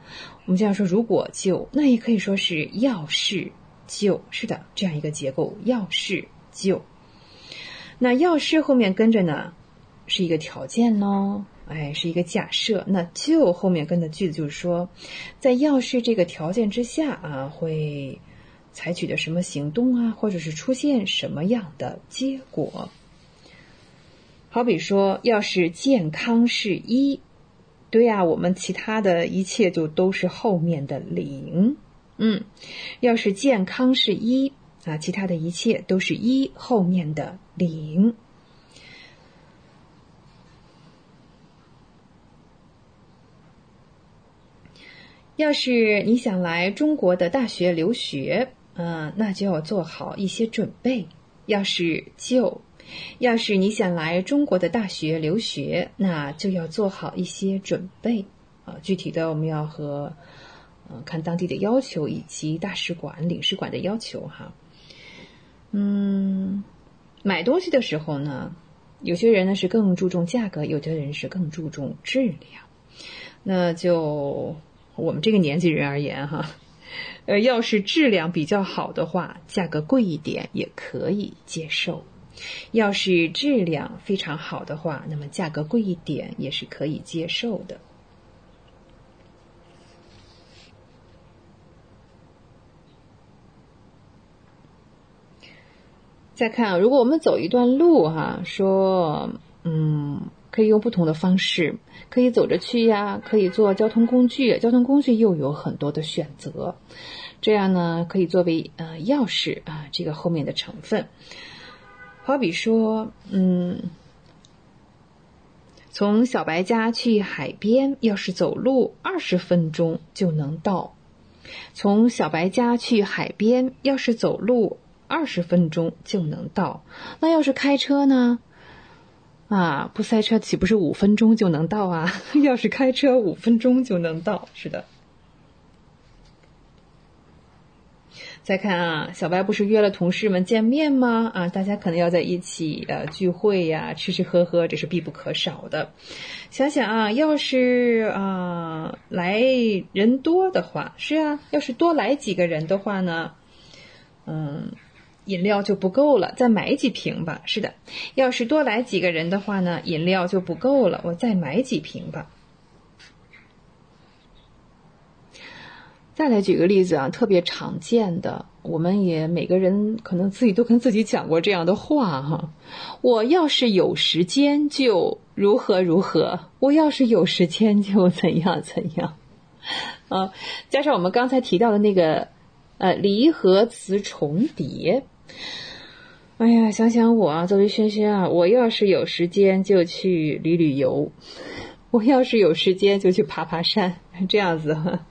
我们这样说，如果就那也可以说是要是就是的这样一个结构，要是就。那要是后面跟着呢是一个条件喽，哎，是一个假设。那就后面跟的句子就是说，在要是这个条件之下啊，会采取的什么行动啊，或者是出现什么样的结果。好比说，要是健康是一，对呀，我们其他的一切就都是后面的零。嗯，要是健康是一啊，其他的一切都是一后面的零。要是你想来中国的大学留学，嗯，那就要做好一些准备。要是就。要是你想来中国的大学留学，那就要做好一些准备啊。具体的，我们要和呃看当地的要求以及大使馆、领事馆的要求哈。嗯，买东西的时候呢，有些人呢是更注重价格，有的人是更注重质量。那就我们这个年纪人而言哈，呃，要是质量比较好的话，价格贵一点也可以接受。要是质量非常好的话，那么价格贵一点也是可以接受的。再看，如果我们走一段路，哈，说，嗯，可以用不同的方式，可以走着去呀，可以坐交通工具，交通工具又有很多的选择，这样呢，可以作为呃钥匙啊，这个后面的成分。好比说，嗯，从小白家去海边，要是走路二十分钟就能到；从小白家去海边，要是走路二十分钟就能到。那要是开车呢？啊，不塞车岂不是五分钟就能到啊？要是开车五分钟就能到，是的。再看啊，小白不是约了同事们见面吗？啊，大家可能要在一起呃聚会呀，吃吃喝喝，这是必不可少的。想想啊，要是啊来人多的话，是啊，要是多来几个人的话呢，嗯，饮料就不够了，再买几瓶吧。是的，要是多来几个人的话呢，饮料就不够了，我再买几瓶吧。再来举个例子啊，特别常见的，我们也每个人可能自己都跟自己讲过这样的话哈。我要是有时间就如何如何，我要是有时间就怎样怎样，啊，加上我们刚才提到的那个呃离合词重叠，哎呀，想想我啊，作为轩轩啊，我要是有时间就去旅旅游，我要是有时间就去爬爬山，这样子哈。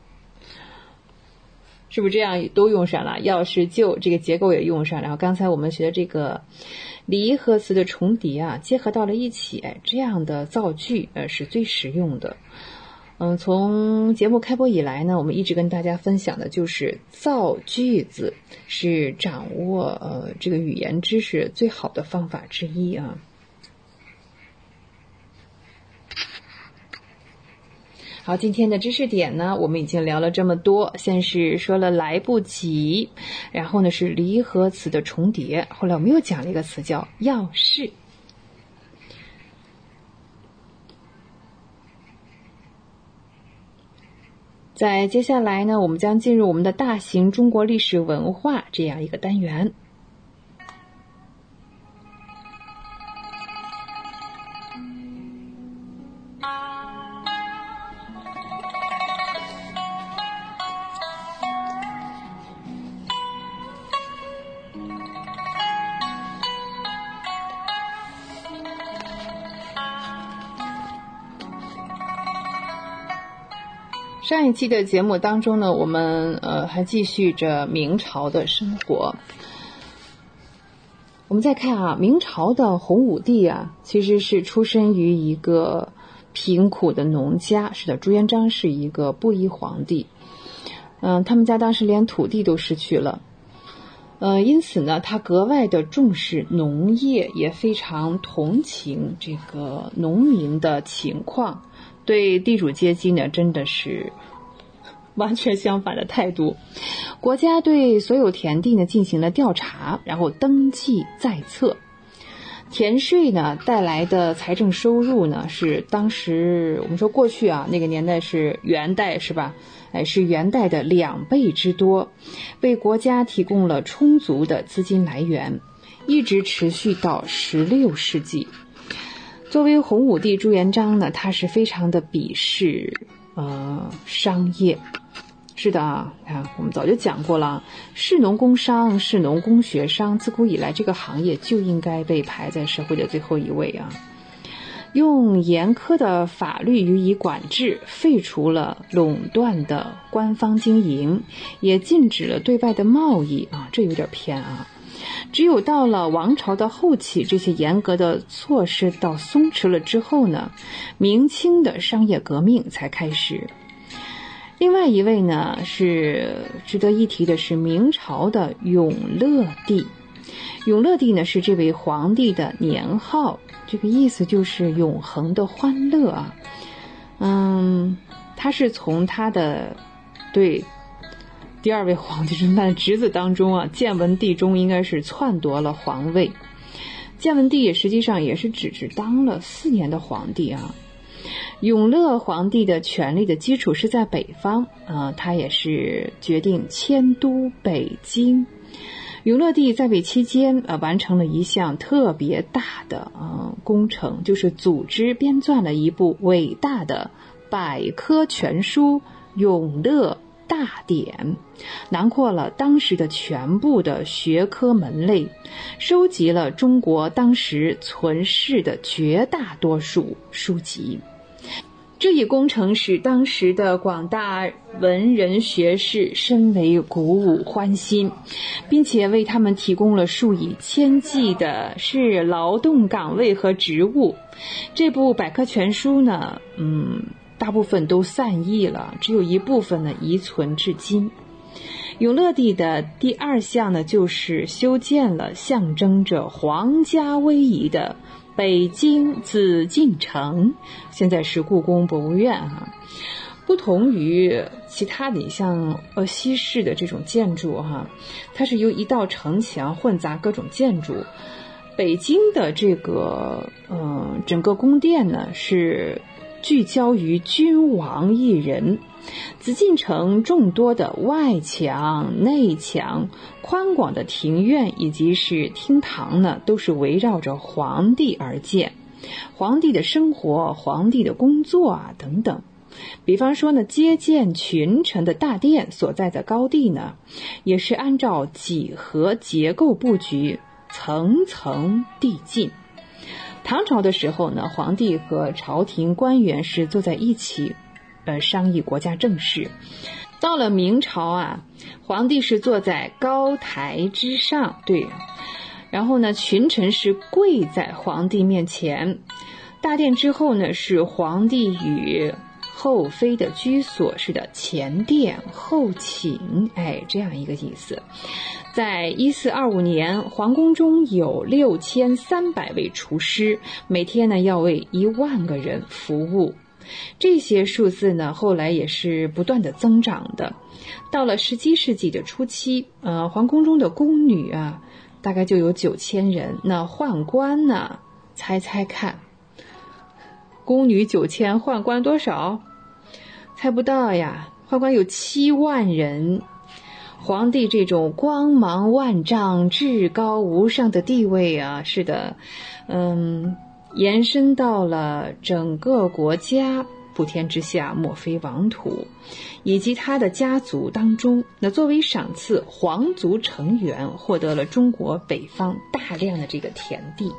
是不是这样都用上了？要是就这个结构也用上，然后刚才我们学的这个离合词的重叠啊，结合到了一起，这样的造句呃是最实用的。嗯，从节目开播以来呢，我们一直跟大家分享的就是造句子是掌握呃这个语言知识最好的方法之一啊。好，今天的知识点呢，我们已经聊了这么多。先是说了来不及，然后呢是离合词的重叠，后来我们又讲了一个词叫要是。在接下来呢，我们将进入我们的大型中国历史文化这样一个单元。上一期的节目当中呢，我们呃还继续着明朝的生活。我们再看啊，明朝的洪武帝啊，其实是出身于一个贫苦的农家。是的，朱元璋是一个布衣皇帝。嗯，他们家当时连土地都失去了。呃，因此呢，他格外的重视农业，也非常同情这个农民的情况。对地主阶级呢，真的是 完全相反的态度。国家对所有田地呢进行了调查，然后登记在册。田税呢带来的财政收入呢，是当时我们说过去啊那个年代是元代是吧？哎，是元代的两倍之多，为国家提供了充足的资金来源，一直持续到十六世纪。作为洪武帝朱元璋呢，他是非常的鄙视呃商业。是的啊，看我们早就讲过了，士农工商、士农工学商，自古以来这个行业就应该被排在社会的最后一位啊。用严苛的法律予以管制，废除了垄断的官方经营，也禁止了对外的贸易啊，这有点偏啊。只有到了王朝的后期，这些严格的措施到松弛了之后呢，明清的商业革命才开始。另外一位呢是值得一提的是明朝的永乐帝。永乐帝呢是这位皇帝的年号，这个意思就是永恒的欢乐啊。嗯，他是从他的对。第二位皇帝是他的侄子当中啊，建文帝中应该是篡夺了皇位。建文帝也实际上也是只是当了四年的皇帝啊。永乐皇帝的权力的基础是在北方啊，他也是决定迁都北京。永乐帝在位期间呃，完成了一项特别大的啊工程，就是组织编撰了一部伟大的百科全书《永乐》。大典囊括了当时的全部的学科门类，收集了中国当时存世的绝大多数书籍。这一工程使当时的广大文人学士深为鼓舞欢心，并且为他们提供了数以千计的是劳动岗位和职务。这部百科全书呢，嗯。大部分都散佚了，只有一部分呢遗存至今。永乐帝的第二项呢，就是修建了象征着皇家威仪的北京紫禁城，现在是故宫博物院哈。不同于其他的像呃西式的这种建筑哈，它是由一道城墙混杂各种建筑。北京的这个呃整个宫殿呢是。聚焦于君王一人，紫禁城众多的外墙、内墙、宽广的庭院以及是厅堂呢，都是围绕着皇帝而建。皇帝的生活、皇帝的工作啊等等，比方说呢，接见群臣的大殿所在的高地呢，也是按照几何结构布局，层层递进。唐朝的时候呢，皇帝和朝廷官员是坐在一起，呃，商议国家政事。到了明朝啊，皇帝是坐在高台之上，对，然后呢，群臣是跪在皇帝面前。大殿之后呢，是皇帝与后妃的居所，是的，前殿后寝，哎，这样一个意思。在一四二五年，皇宫中有六千三百位厨师，每天呢要为一万个人服务。这些数字呢后来也是不断的增长的。到了十七世纪的初期，呃，皇宫中的宫女啊，大概就有九千人。那宦官呢？猜猜看，宫女九千，宦官多少？猜不到呀。宦官有七万人。皇帝这种光芒万丈、至高无上的地位啊，是的，嗯，延伸到了整个国家。普天之下莫非王土，以及他的家族当中，那作为赏赐，皇族成员获得了中国北方大量的这个田地。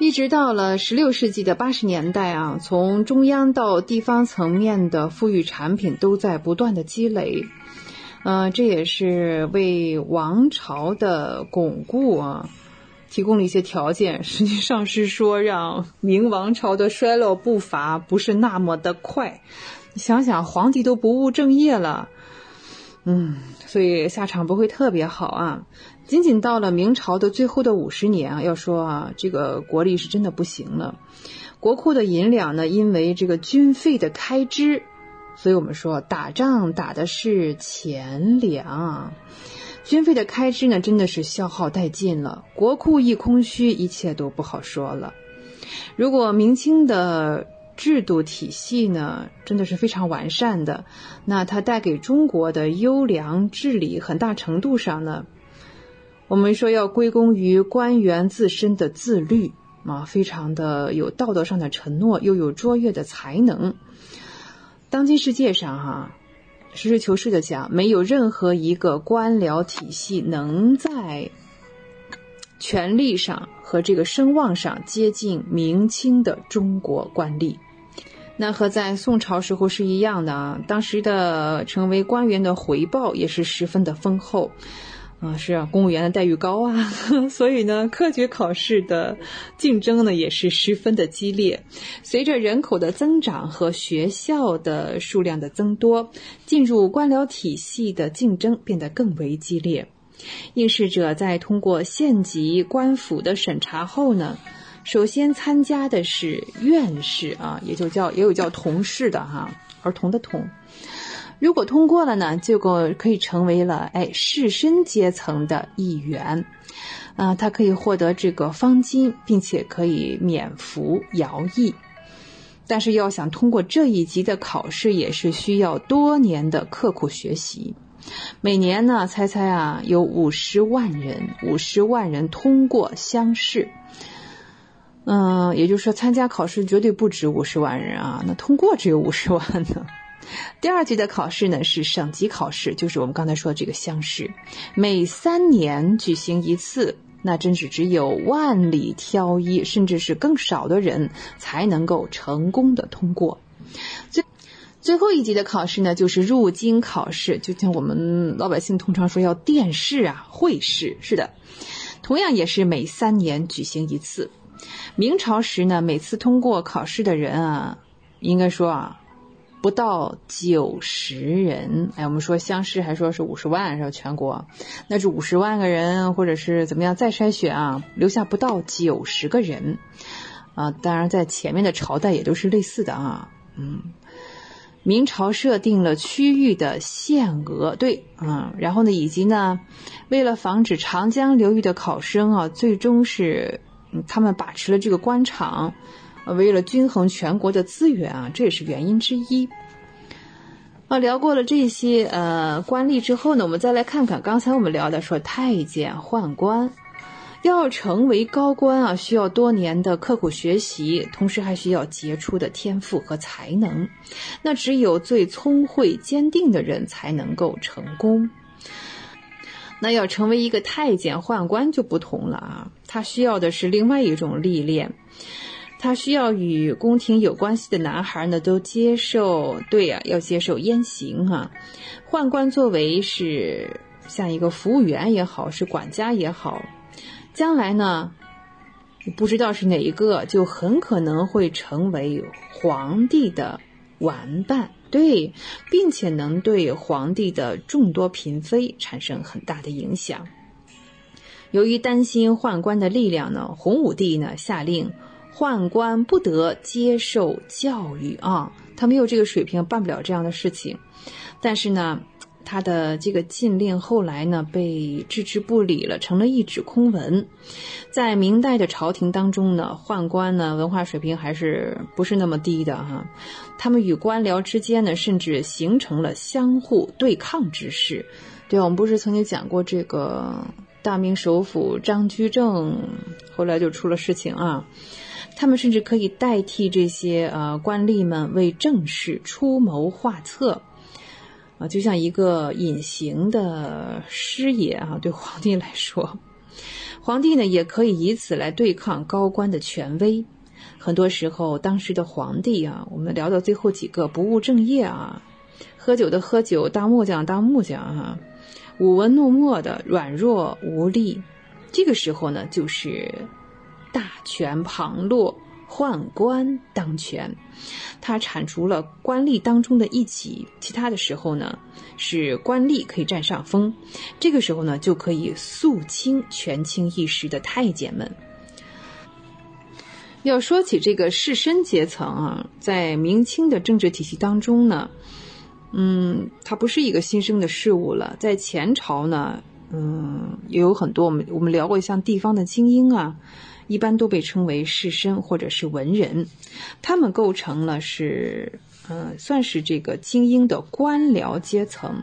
一直到了十六世纪的八十年代啊，从中央到地方层面的富裕产品都在不断的积累，呃，这也是为王朝的巩固啊提供了一些条件。实际上是说让明王朝的衰落步伐不是那么的快。想想皇帝都不务正业了，嗯，所以下场不会特别好啊。仅仅到了明朝的最后的五十年啊，要说啊，这个国力是真的不行了。国库的银两呢，因为这个军费的开支，所以我们说打仗打的是钱粮，军费的开支呢，真的是消耗殆尽了。国库一空虚，一切都不好说了。如果明清的制度体系呢，真的是非常完善的，那它带给中国的优良治理，很大程度上呢。我们说要归功于官员自身的自律啊，非常的有道德上的承诺，又有卓越的才能。当今世界上哈，实事求是的讲，没有任何一个官僚体系能在权力上和这个声望上接近明清的中国官吏。那和在宋朝时候是一样的啊，当时的成为官员的回报也是十分的丰厚。啊，是啊，公务员的待遇高啊，所以呢，科举考试的竞争呢也是十分的激烈。随着人口的增长和学校的数量的增多，进入官僚体系的竞争变得更为激烈。应试者在通过县级官府的审查后呢，首先参加的是院试啊，也就叫也有叫童试的哈，儿童的童。如果通过了呢，这个可以成为了哎士绅阶层的一员，啊，他可以获得这个方巾，并且可以免服徭役。但是要想通过这一级的考试，也是需要多年的刻苦学习。每年呢，猜猜啊，有五十万人，五十万人通过乡试。嗯，也就是说，参加考试绝对不止五十万人啊，那通过只有五十万呢。第二级的考试呢是省级考试，就是我们刚才说的这个乡试，每三年举行一次，那真是只有万里挑一，甚至是更少的人才能够成功的通过。最最后一级的考试呢，就是入京考试，就像我们老百姓通常说要殿试啊、会试，是的，同样也是每三年举行一次。明朝时呢，每次通过考试的人啊，应该说啊。不到九十人，哎，我们说乡试还说是五十万是吧？全国，那是五十万个人，或者是怎么样再筛选啊，留下不到九十个人，啊，当然在前面的朝代也都是类似的啊，嗯，明朝设定了区域的限额，对，嗯，然后呢，以及呢，为了防止长江流域的考生啊，最终是他们把持了这个官场。为了均衡全国的资源啊，这也是原因之一。啊，聊过了这些呃官吏之后呢，我们再来看看刚才我们聊的说太监宦官，要成为高官啊，需要多年的刻苦学习，同时还需要杰出的天赋和才能。那只有最聪慧坚定的人才能够成功。那要成为一个太监宦官就不同了啊，他需要的是另外一种历练。他需要与宫廷有关系的男孩呢，都接受对呀，要接受阉刑哈。宦官作为是像一个服务员也好，是管家也好，将来呢，不知道是哪一个，就很可能会成为皇帝的玩伴，对，并且能对皇帝的众多嫔妃产生很大的影响。由于担心宦官的力量呢，洪武帝呢下令。宦官不得接受教育啊，他没有这个水平，办不了这样的事情。但是呢，他的这个禁令后来呢被置之不理了，成了一纸空文。在明代的朝廷当中呢，宦官呢文化水平还是不是那么低的哈，他们与官僚之间呢，甚至形成了相互对抗之势。对，我们不是曾经讲过这个大明首辅张居正，后来就出了事情啊。他们甚至可以代替这些呃官吏们为政事出谋划策。啊，就像一个隐形的师爷啊，对皇帝来说，皇帝呢也可以以此来对抗高官的权威。很多时候，当时的皇帝啊，我们聊到最后几个不务正业啊，喝酒的喝酒，当木匠当木匠啊，舞文弄墨的软弱无力。这个时候呢，就是大权旁落。宦官当权，他铲除了官吏当中的一己，其他的时候呢，是官吏可以占上风。这个时候呢，就可以肃清权倾一时的太监们。要说起这个士绅阶层啊，在明清的政治体系当中呢，嗯，它不是一个新生的事物了。在前朝呢，嗯，也有很多我们我们聊过像地方的精英啊。一般都被称为士绅或者是文人，他们构成了是，嗯，算是这个精英的官僚阶层。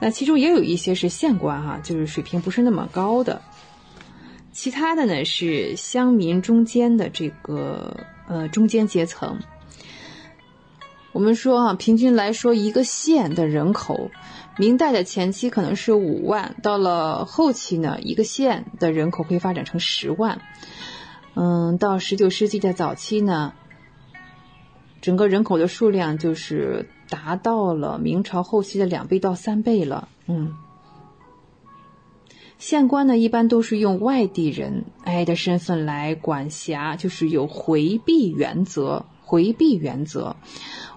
那其中也有一些是县官哈，就是水平不是那么高的。其他的呢是乡民中间的这个呃中间阶层。我们说啊，平均来说一个县的人口。明代的前期可能是五万，到了后期呢，一个县的人口可以发展成十万。嗯，到十九世纪的早期呢，整个人口的数量就是达到了明朝后期的两倍到三倍了。嗯，县官呢一般都是用外地人哎的身份来管辖，就是有回避原则，回避原则。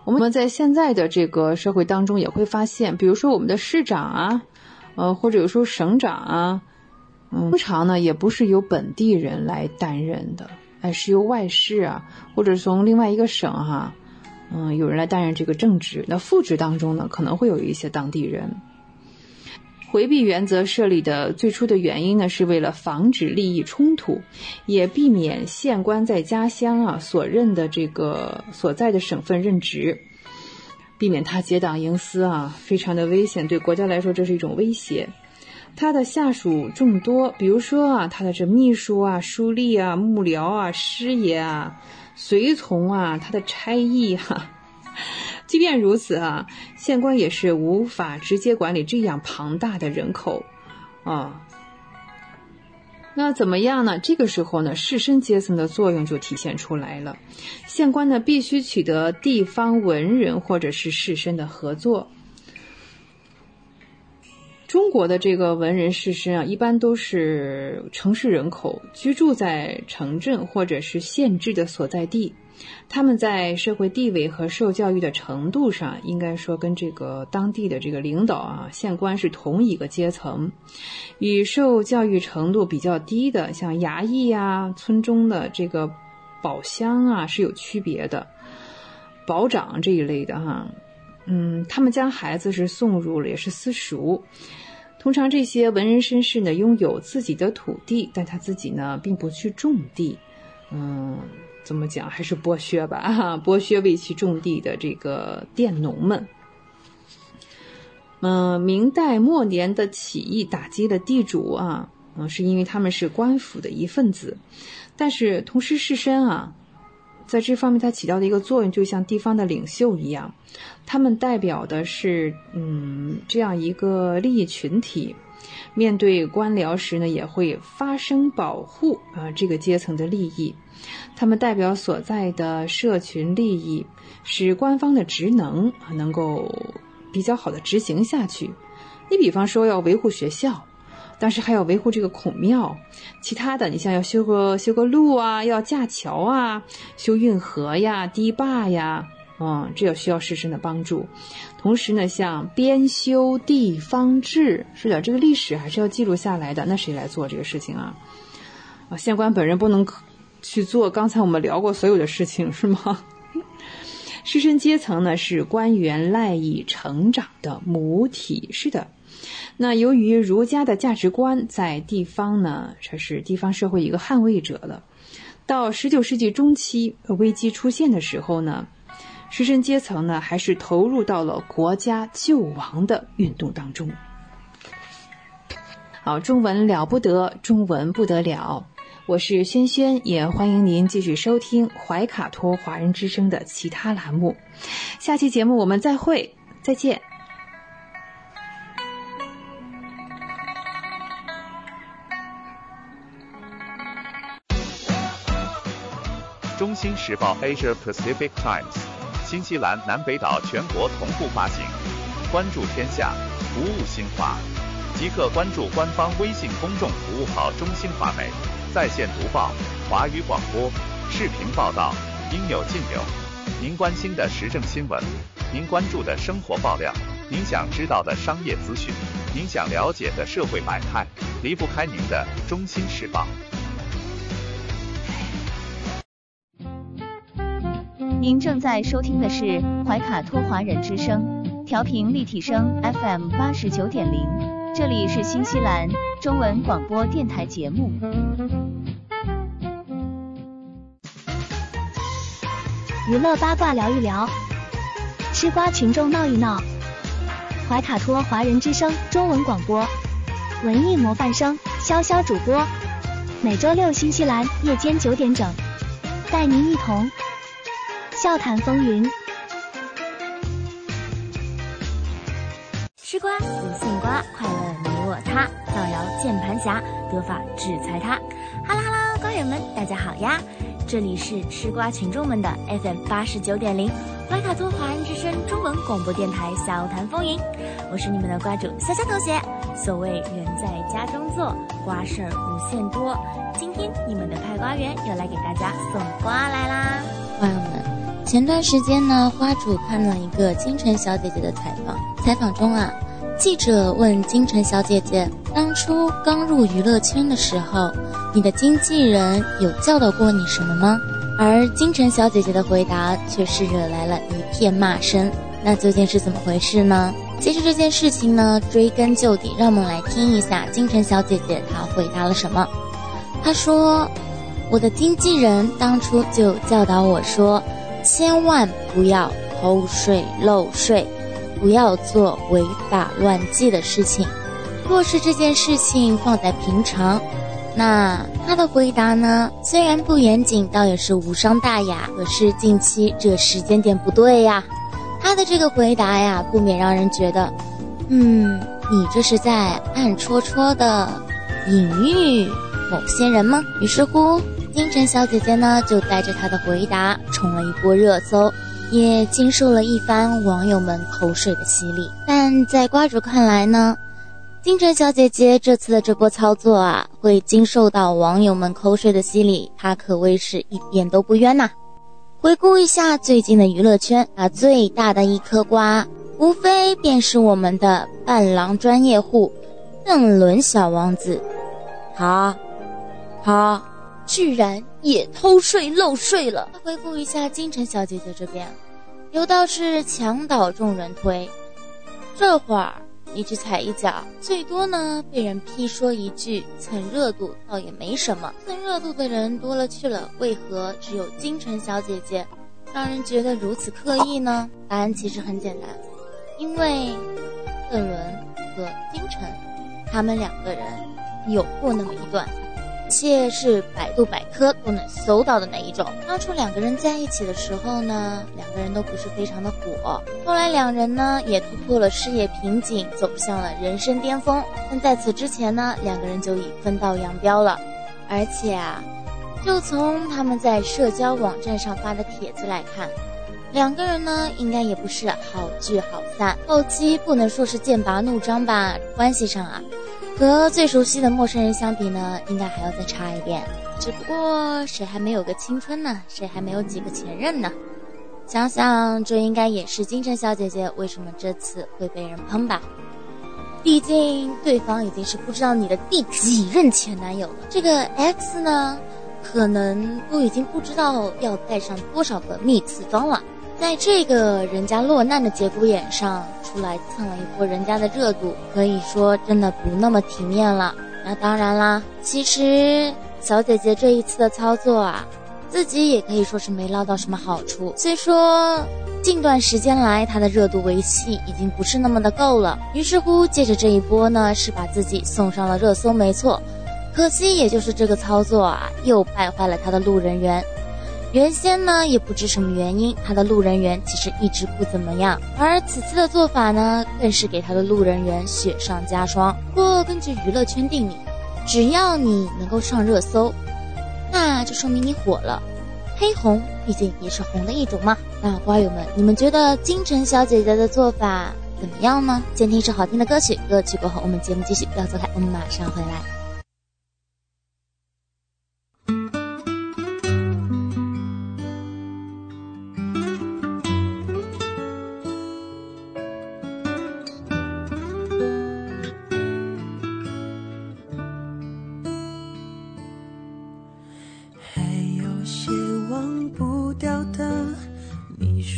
我们在现在的这个社会当中也会发现，比如说我们的市长啊，呃，或者有时候省长啊，嗯，通常呢也不是由本地人来担任的，哎，是由外市啊，或者从另外一个省哈，嗯，有人来担任这个正职。那副职当中呢，可能会有一些当地人。回避原则设立的最初的原因呢，是为了防止利益冲突，也避免县官在家乡啊所任的这个所在的省份任职，避免他结党营私啊，非常的危险，对国家来说这是一种威胁。他的下属众多，比如说啊，他的这秘书啊、书吏啊、幕僚啊、师爷啊、随从啊，他的差役哈。即便如此啊，县官也是无法直接管理这样庞大的人口，啊，那怎么样呢？这个时候呢，士绅阶层的作用就体现出来了。县官呢，必须取得地方文人或者是士绅的合作。中国的这个文人士绅啊，一般都是城市人口，居住在城镇或者是县治的所在地。他们在社会地位和受教育的程度上，应该说跟这个当地的这个领导啊、县官是同一个阶层。与受教育程度比较低的，像衙役啊、村中的这个保乡啊，是有区别的。保长这一类的哈，嗯，他们将孩子是送入了，也是私塾。通常这些文人绅士呢，拥有自己的土地，但他自己呢，并不去种地，嗯。怎么讲？还是剥削吧啊，剥削为其种地的这个佃农们。嗯，明代末年的起义打击了地主啊，嗯，是因为他们是官府的一份子。但是同时士绅啊，在这方面它起到的一个作用，就像地方的领袖一样，他们代表的是嗯这样一个利益群体。面对官僚时呢，也会发声保护啊这个阶层的利益。他们代表所在的社群利益，使官方的职能能够比较好的执行下去。你比方说要维护学校，但是还要维护这个孔庙。其他的，你像要修个修个路啊，要架桥啊，修运河呀、堤坝呀。嗯，这要需要士绅的帮助。同时呢，像编修地方志，是的，这个历史还是要记录下来的。那谁来做这个事情啊？啊，县官本人不能去做。刚才我们聊过所有的事情，是吗？士绅阶层呢是官员赖以成长的母体，是的。那由于儒家的价值观在地方呢，这是地方社会一个捍卫者了。到十九世纪中期危机出现的时候呢，士绅阶层呢还是投入到了国家救亡的运动当中。好，中文了不得，中文不得了。我是轩轩，也欢迎您继续收听怀卡托华人之声的其他栏目。下期节目我们再会，再见。中新时报 Asia Pacific Times，新西兰南北岛全国同步发行。关注天下，服务新华，即刻关注官方微信公众服务号“中新华媒”。在线读报、华语广播、视频报道，应有尽有。您关心的时政新闻，您关注的生活爆料，您想知道的商业资讯，您想了解的社会百态，离不开您的《中心时报》。您正在收听的是怀卡托华人之声，调频立体声 FM 八十九点零，这里是新西兰中文广播电台节目。娱乐八卦聊一聊，吃瓜群众闹一闹。怀卡托华人之声中文广播，文艺模范生潇潇主播，每周六新西兰夜间九点整，带您一同笑谈风云。吃瓜不信瓜，快乐你我他，造谣键盘侠，得法制裁他。哈喽哈喽，瓜友们，大家好呀！这里是吃瓜群众们的 FM 八十九点零怀卡托华人之声中文广播电台笑谈风云，我是你们的瓜主潇潇同学。所谓人在家中坐，瓜事儿无限多。今天你们的派瓜员又来给大家送瓜来啦，瓜友们。前段时间呢，花主看了一个金晨小姐姐的采访，采访中啊，记者问金晨小姐姐，当初刚入娱乐圈的时候。你的经纪人有教导过你什么吗？而金晨小姐姐的回答却是惹来了一片骂声。那究竟是怎么回事呢？其实这件事情呢，追根究底，让我们来听一下金晨小姐姐她回答了什么。她说：“我的经纪人当初就教导我说，千万不要偷税漏税，不要做违法乱纪的事情。若是这件事情放在平常。”那他的回答呢？虽然不严谨，倒也是无伤大雅。可是近期这时间点不对呀，他的这个回答呀，不免让人觉得，嗯，你这是在暗戳戳的隐喻某些人吗？于是乎，金晨小姐姐呢，就带着她的回答冲了一波热搜，也经受了一番网友们口水的洗礼。但在瓜主看来呢？金晨小姐姐这次的这波操作啊，会经受到网友们口水的洗礼，她可谓是一点都不冤呐。回顾一下最近的娱乐圈，啊，最大的一颗瓜，无非便是我们的伴郎专业户邓伦小王子，他，他居然也偷税漏税了。回顾一下金晨小姐姐这边，有道是墙倒众人推，这会儿。你去踩一脚，最多呢被人批说一句蹭热度，倒也没什么。蹭热度的人多了去了，为何只有金晨小姐姐，让人觉得如此刻意呢？答案其实很简单，因为邓伦和金晨，他们两个人有过那么一段。且是百度百科都能搜到的那一种。当初两个人在一起的时候呢，两个人都不是非常的火。后来两人呢也突破了事业瓶颈，走向了人生巅峰。但在此之前呢，两个人就已分道扬镳了。而且啊，就从他们在社交网站上发的帖子来看，两个人呢应该也不是好聚好散。后期不能说是剑拔弩张吧，关系上啊。和最熟悉的陌生人相比呢，应该还要再差一点。只不过谁还没有个青春呢？谁还没有几个前任呢？想想这应该也是金晨小姐姐为什么这次会被人喷吧？毕竟对方已经是不知道你的第几任前男友了。这个 X 呢，可能都已经不知道要带上多少个蜜次装了。在这个人家落难的节骨眼上出来蹭了一波人家的热度，可以说真的不那么体面了。那当然啦，其实小姐姐这一次的操作啊，自己也可以说是没捞到什么好处。虽说近段时间来她的热度维系已经不是那么的够了，于是乎借着这一波呢，是把自己送上了热搜，没错。可惜也就是这个操作啊，又败坏了她的路人缘。原先呢也不知什么原因，他的路人缘其实一直不怎么样，而此次的做法呢，更是给他的路人缘雪上加霜。不过根据娱乐圈定理，只要你能够上热搜，那就说明你火了。黑红毕竟也是红的一种嘛。那瓜友们，你们觉得金晨小姐姐的做法怎么样呢？先听一首好听的歌曲，歌曲过后我们节目继续，不要走开，我们马上回来。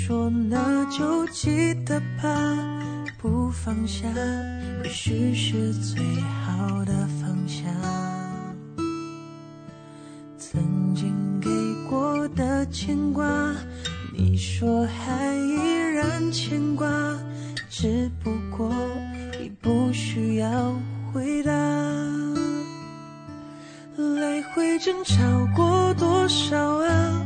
说那就记得吧，不放下，也许是最好的方向。曾经给过的牵挂，你说还依然牵挂，只不过已不需要回答。来回争吵过多少啊？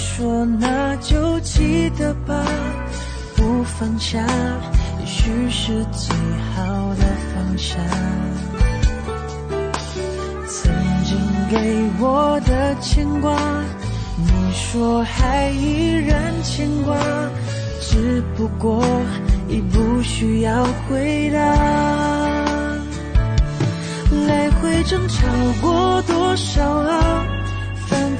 说那就记得吧，不放下，也许是最好的放下。曾经给我的牵挂，你说还依然牵挂，只不过已不需要回答。来回争吵过多少啊？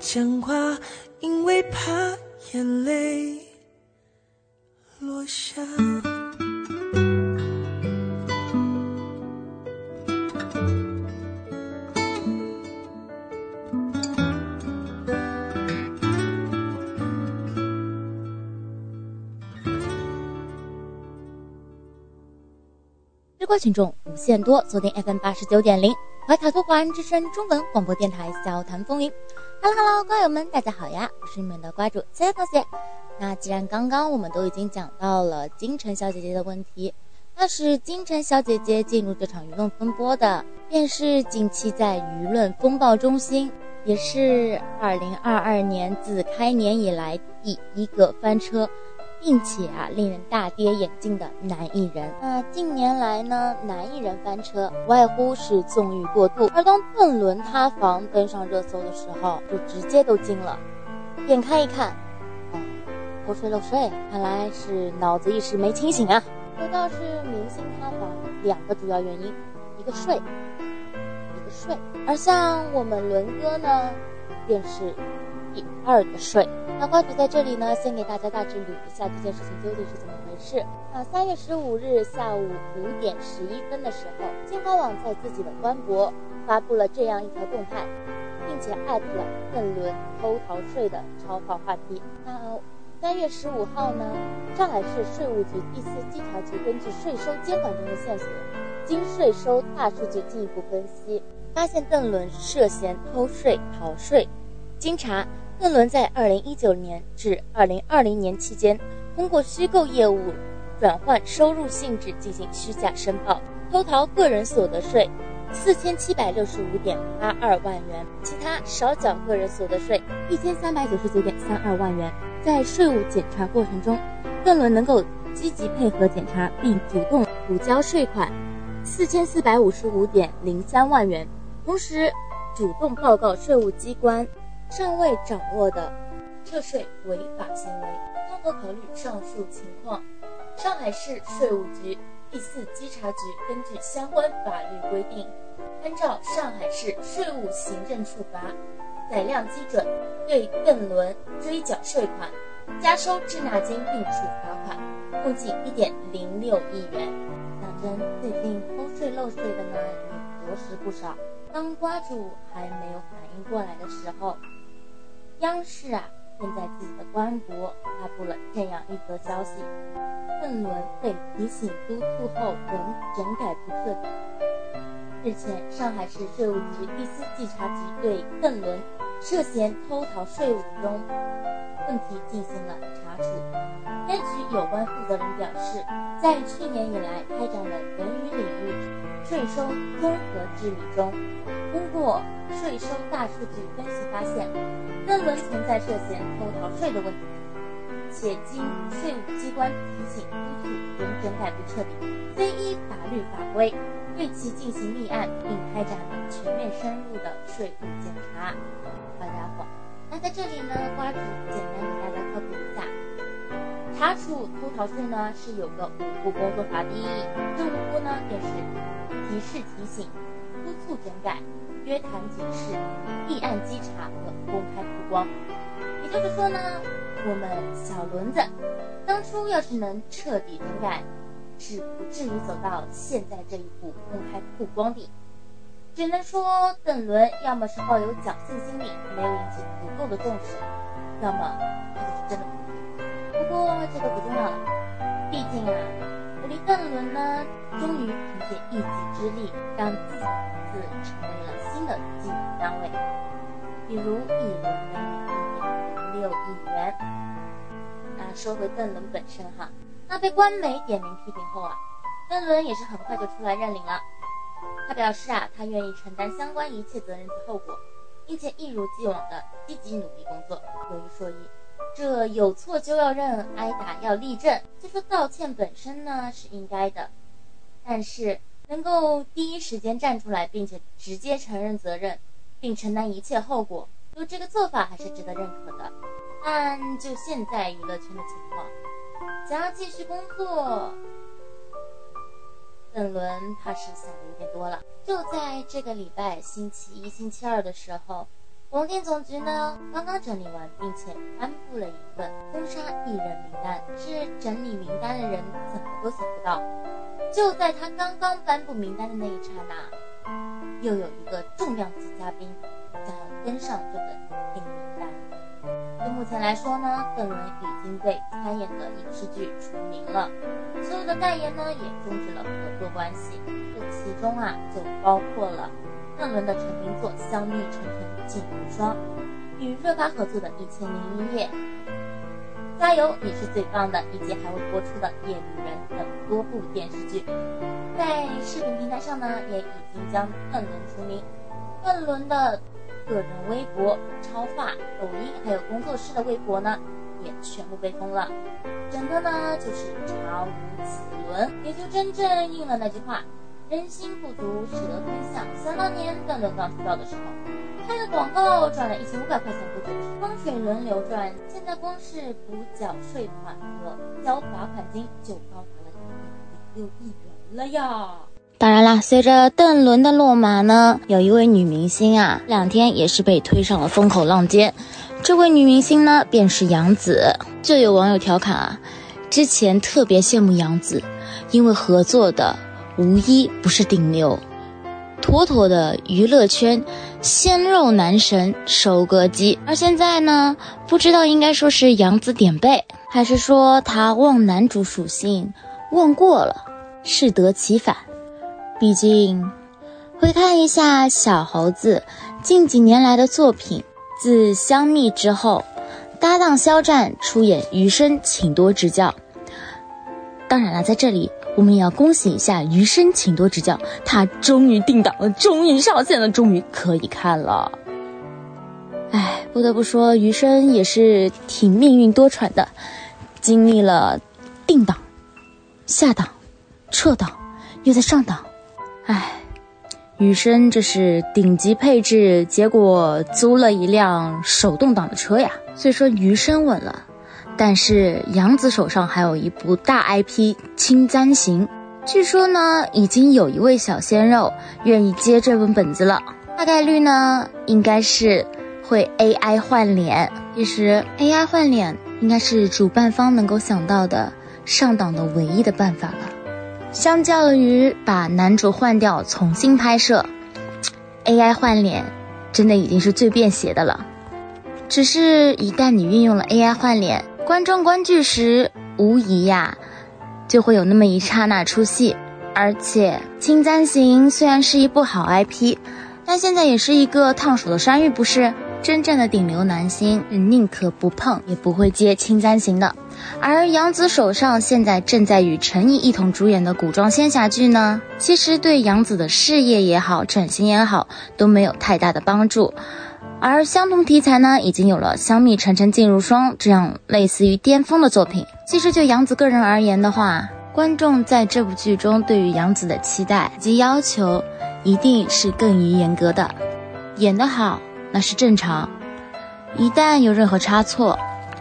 讲话，因为怕眼泪落下。各位群众，无限多，昨天 FM 八十九点零，怀卡托华人之声中文广播电台小谈风云。Hello Hello，瓜友们，大家好呀，我是你们的瓜主谢谢同学。那既然刚刚我们都已经讲到了金晨小姐姐的问题，那是金晨小姐姐进入这场舆论风波的，便是近期在舆论风暴中心，也是二零二二年自开年以来第一个翻车。并且啊，令人大跌眼镜的男艺人。那近年来呢，男艺人翻车，无外乎是纵欲过度。而当邓伦塌房登上热搜的时候，就直接都惊了。点开一看，哦，偷税漏税，看来是脑子一时没清醒啊。说到是明星塌房，两个主要原因，一个税，一个税。而像我们伦哥呢，便是。第二个税，那瓜主在这里呢，先给大家大致捋一下这件事情究竟是怎么回事。那三月十五日下午五点十一分的时候，新华网在自己的官博发布了这样一条动态，并且艾特了邓伦偷逃税的超话话题。那三月十五号呢，上海市税务局第四稽查局根据税收监管中的线索，经税收大数据进一步分析，发现邓伦涉嫌偷税逃税。经查，邓伦在二零一九年至二零二零年期间，通过虚构业务转换收入性质进行虚假申报，偷逃个人所得税四千七百六十五点八二万元，其他少缴个人所得税一千三百九十九点三二万元。在税务检查过程中，邓伦能够积极配合检查，并主动补交税款四千四百五十五点零三万元，同时主动报告税务机关。尚未掌握的涉税违法行为，综合考虑上述情况，上海市税务局第四稽查局根据相关法律规定，按照上海市税务行政处罚载量基准，对邓伦追缴税款、加收滞纳金并处罚款，共计一点零六亿元。讲真，最近偷税漏税的呢也着实不少。当瓜主还没有反应过来的时候。央视啊，便在自己的官博发布了这样一则消息：邓伦被提醒督促后仍整改不彻底。日前，上海市税务局第四稽查局对邓伦涉嫌偷逃税务中问题进行了查处。该局有关负责人表示，在去年以来开展了文娱领域税收综合治理中。通过税收大数据分析发现，邓伦存在涉嫌偷逃税的问题，且经税务机关提醒督促，仍整改不彻底，非依法律法规对其进行立案，并开展了全面深入的税务检查。好家伙，那在这里呢，瓜主简单给大家科普一下，查处偷逃税呢是有个五步工作法第一，这五步呢便是提示提醒。督促整改、约谈警示、立案稽查和公开曝光。也就是说呢，我们小轮子当初要是能彻底整改，是不至于走到现在这一步公开曝光的。只能说邓伦要么是抱有侥幸心理，没有引起足够的重视，要么他就是真的不不过这个不重要了，毕竟啊，我离邓伦呢，终于凭借一己之力让自己。自成为了新的计管单位，比如一轮给你一点零六亿元。那说回邓伦本身哈，那被官媒点名批评后啊，邓伦也是很快就出来认领了。他表示啊，他愿意承担相关一切责任及后果，并且一如既往的积极努力工作。有一说一，这有错就要认，挨打要立正。就说道歉本身呢是应该的，但是。能够第一时间站出来，并且直接承认责任，并承担一切后果，就这个做法还是值得认可的。但就现在娱乐圈的情况，想要继续工作，邓伦怕是想的有点多了。就在这个礼拜星期一、星期二的时候，广电总局呢刚刚整理完，并且颁布了一份封杀艺人名单。是整理名单的人怎么都想不到。就在他刚刚颁布名单的那一刹那，又有一个重量级嘉宾将要登上这本黑名单。就目前来说呢，邓伦已经被参演的影视剧除名了，所有的代言呢也终止了合作关系，这其中啊就包括了邓伦的成名作《香蜜沉沉烬如霜》，与热巴合作的《一千零一夜》。加油，你是最棒的！以及还会播出的《夜旅人》等多部电视剧，在视频平台上呢，也已经将邓伦除名。邓伦的个人微博、超话、抖音，还有工作室的微博呢，也全部被封了。整个呢就是查无此伦，也就真正应了那句话：人心不足蛇吞象。想当年邓伦刚出道的时候。拍的广告赚了一千五百块钱不止，风水轮流转。现在光是补缴税款和交罚款金就高达了一点六亿元了呀！当然啦，随着邓伦的落马呢，有一位女明星啊，这两天也是被推上了风口浪尖。这位女明星呢，便是杨紫。就有网友调侃啊，之前特别羡慕杨紫，因为合作的无一不是顶流。妥妥的娱乐圈鲜肉男神收割机，而现在呢，不知道应该说是杨紫点背，还是说他忘男主属性忘过了，适得其反。毕竟，回看一下小猴子近几年来的作品，自香蜜之后，搭档肖战出演《余生，请多指教》。当然了，在这里。我们也要恭喜一下余生，请多指教，他终于定档了，终于上线了，终于可以看了。哎，不得不说，余生也是挺命运多舛的，经历了定档、下档、撤档，又在上档。哎，余生这是顶级配置，结果租了一辆手动挡的车呀。所以说余生稳了。但是杨紫手上还有一部大 IP《青簪行》，据说呢，已经有一位小鲜肉愿意接这本本子了。大概率呢，应该是会 AI 换脸。其实 AI 换脸应该是主办方能够想到的上档的唯一的办法了。相较于把男主换掉重新拍摄，AI 换脸真的已经是最便携的了。只是，一旦你运用了 AI 换脸，观众观剧时，无疑呀，就会有那么一刹那出戏。而且，《青簪行》虽然是一部好 IP，但现在也是一个烫手的山芋，不是？真正的顶流男星宁可不碰，也不会接《青簪行》的。而杨紫手上现在正在与陈毅一同主演的古装仙侠剧呢，其实对杨紫的事业也好，整形也好，都没有太大的帮助。而相同题材呢，已经有了《香蜜沉沉烬如霜》这样类似于巅峰的作品。其实就杨紫个人而言的话，观众在这部剧中对于杨紫的期待及要求，一定是更于严格的。演得好那是正常，一旦有任何差错，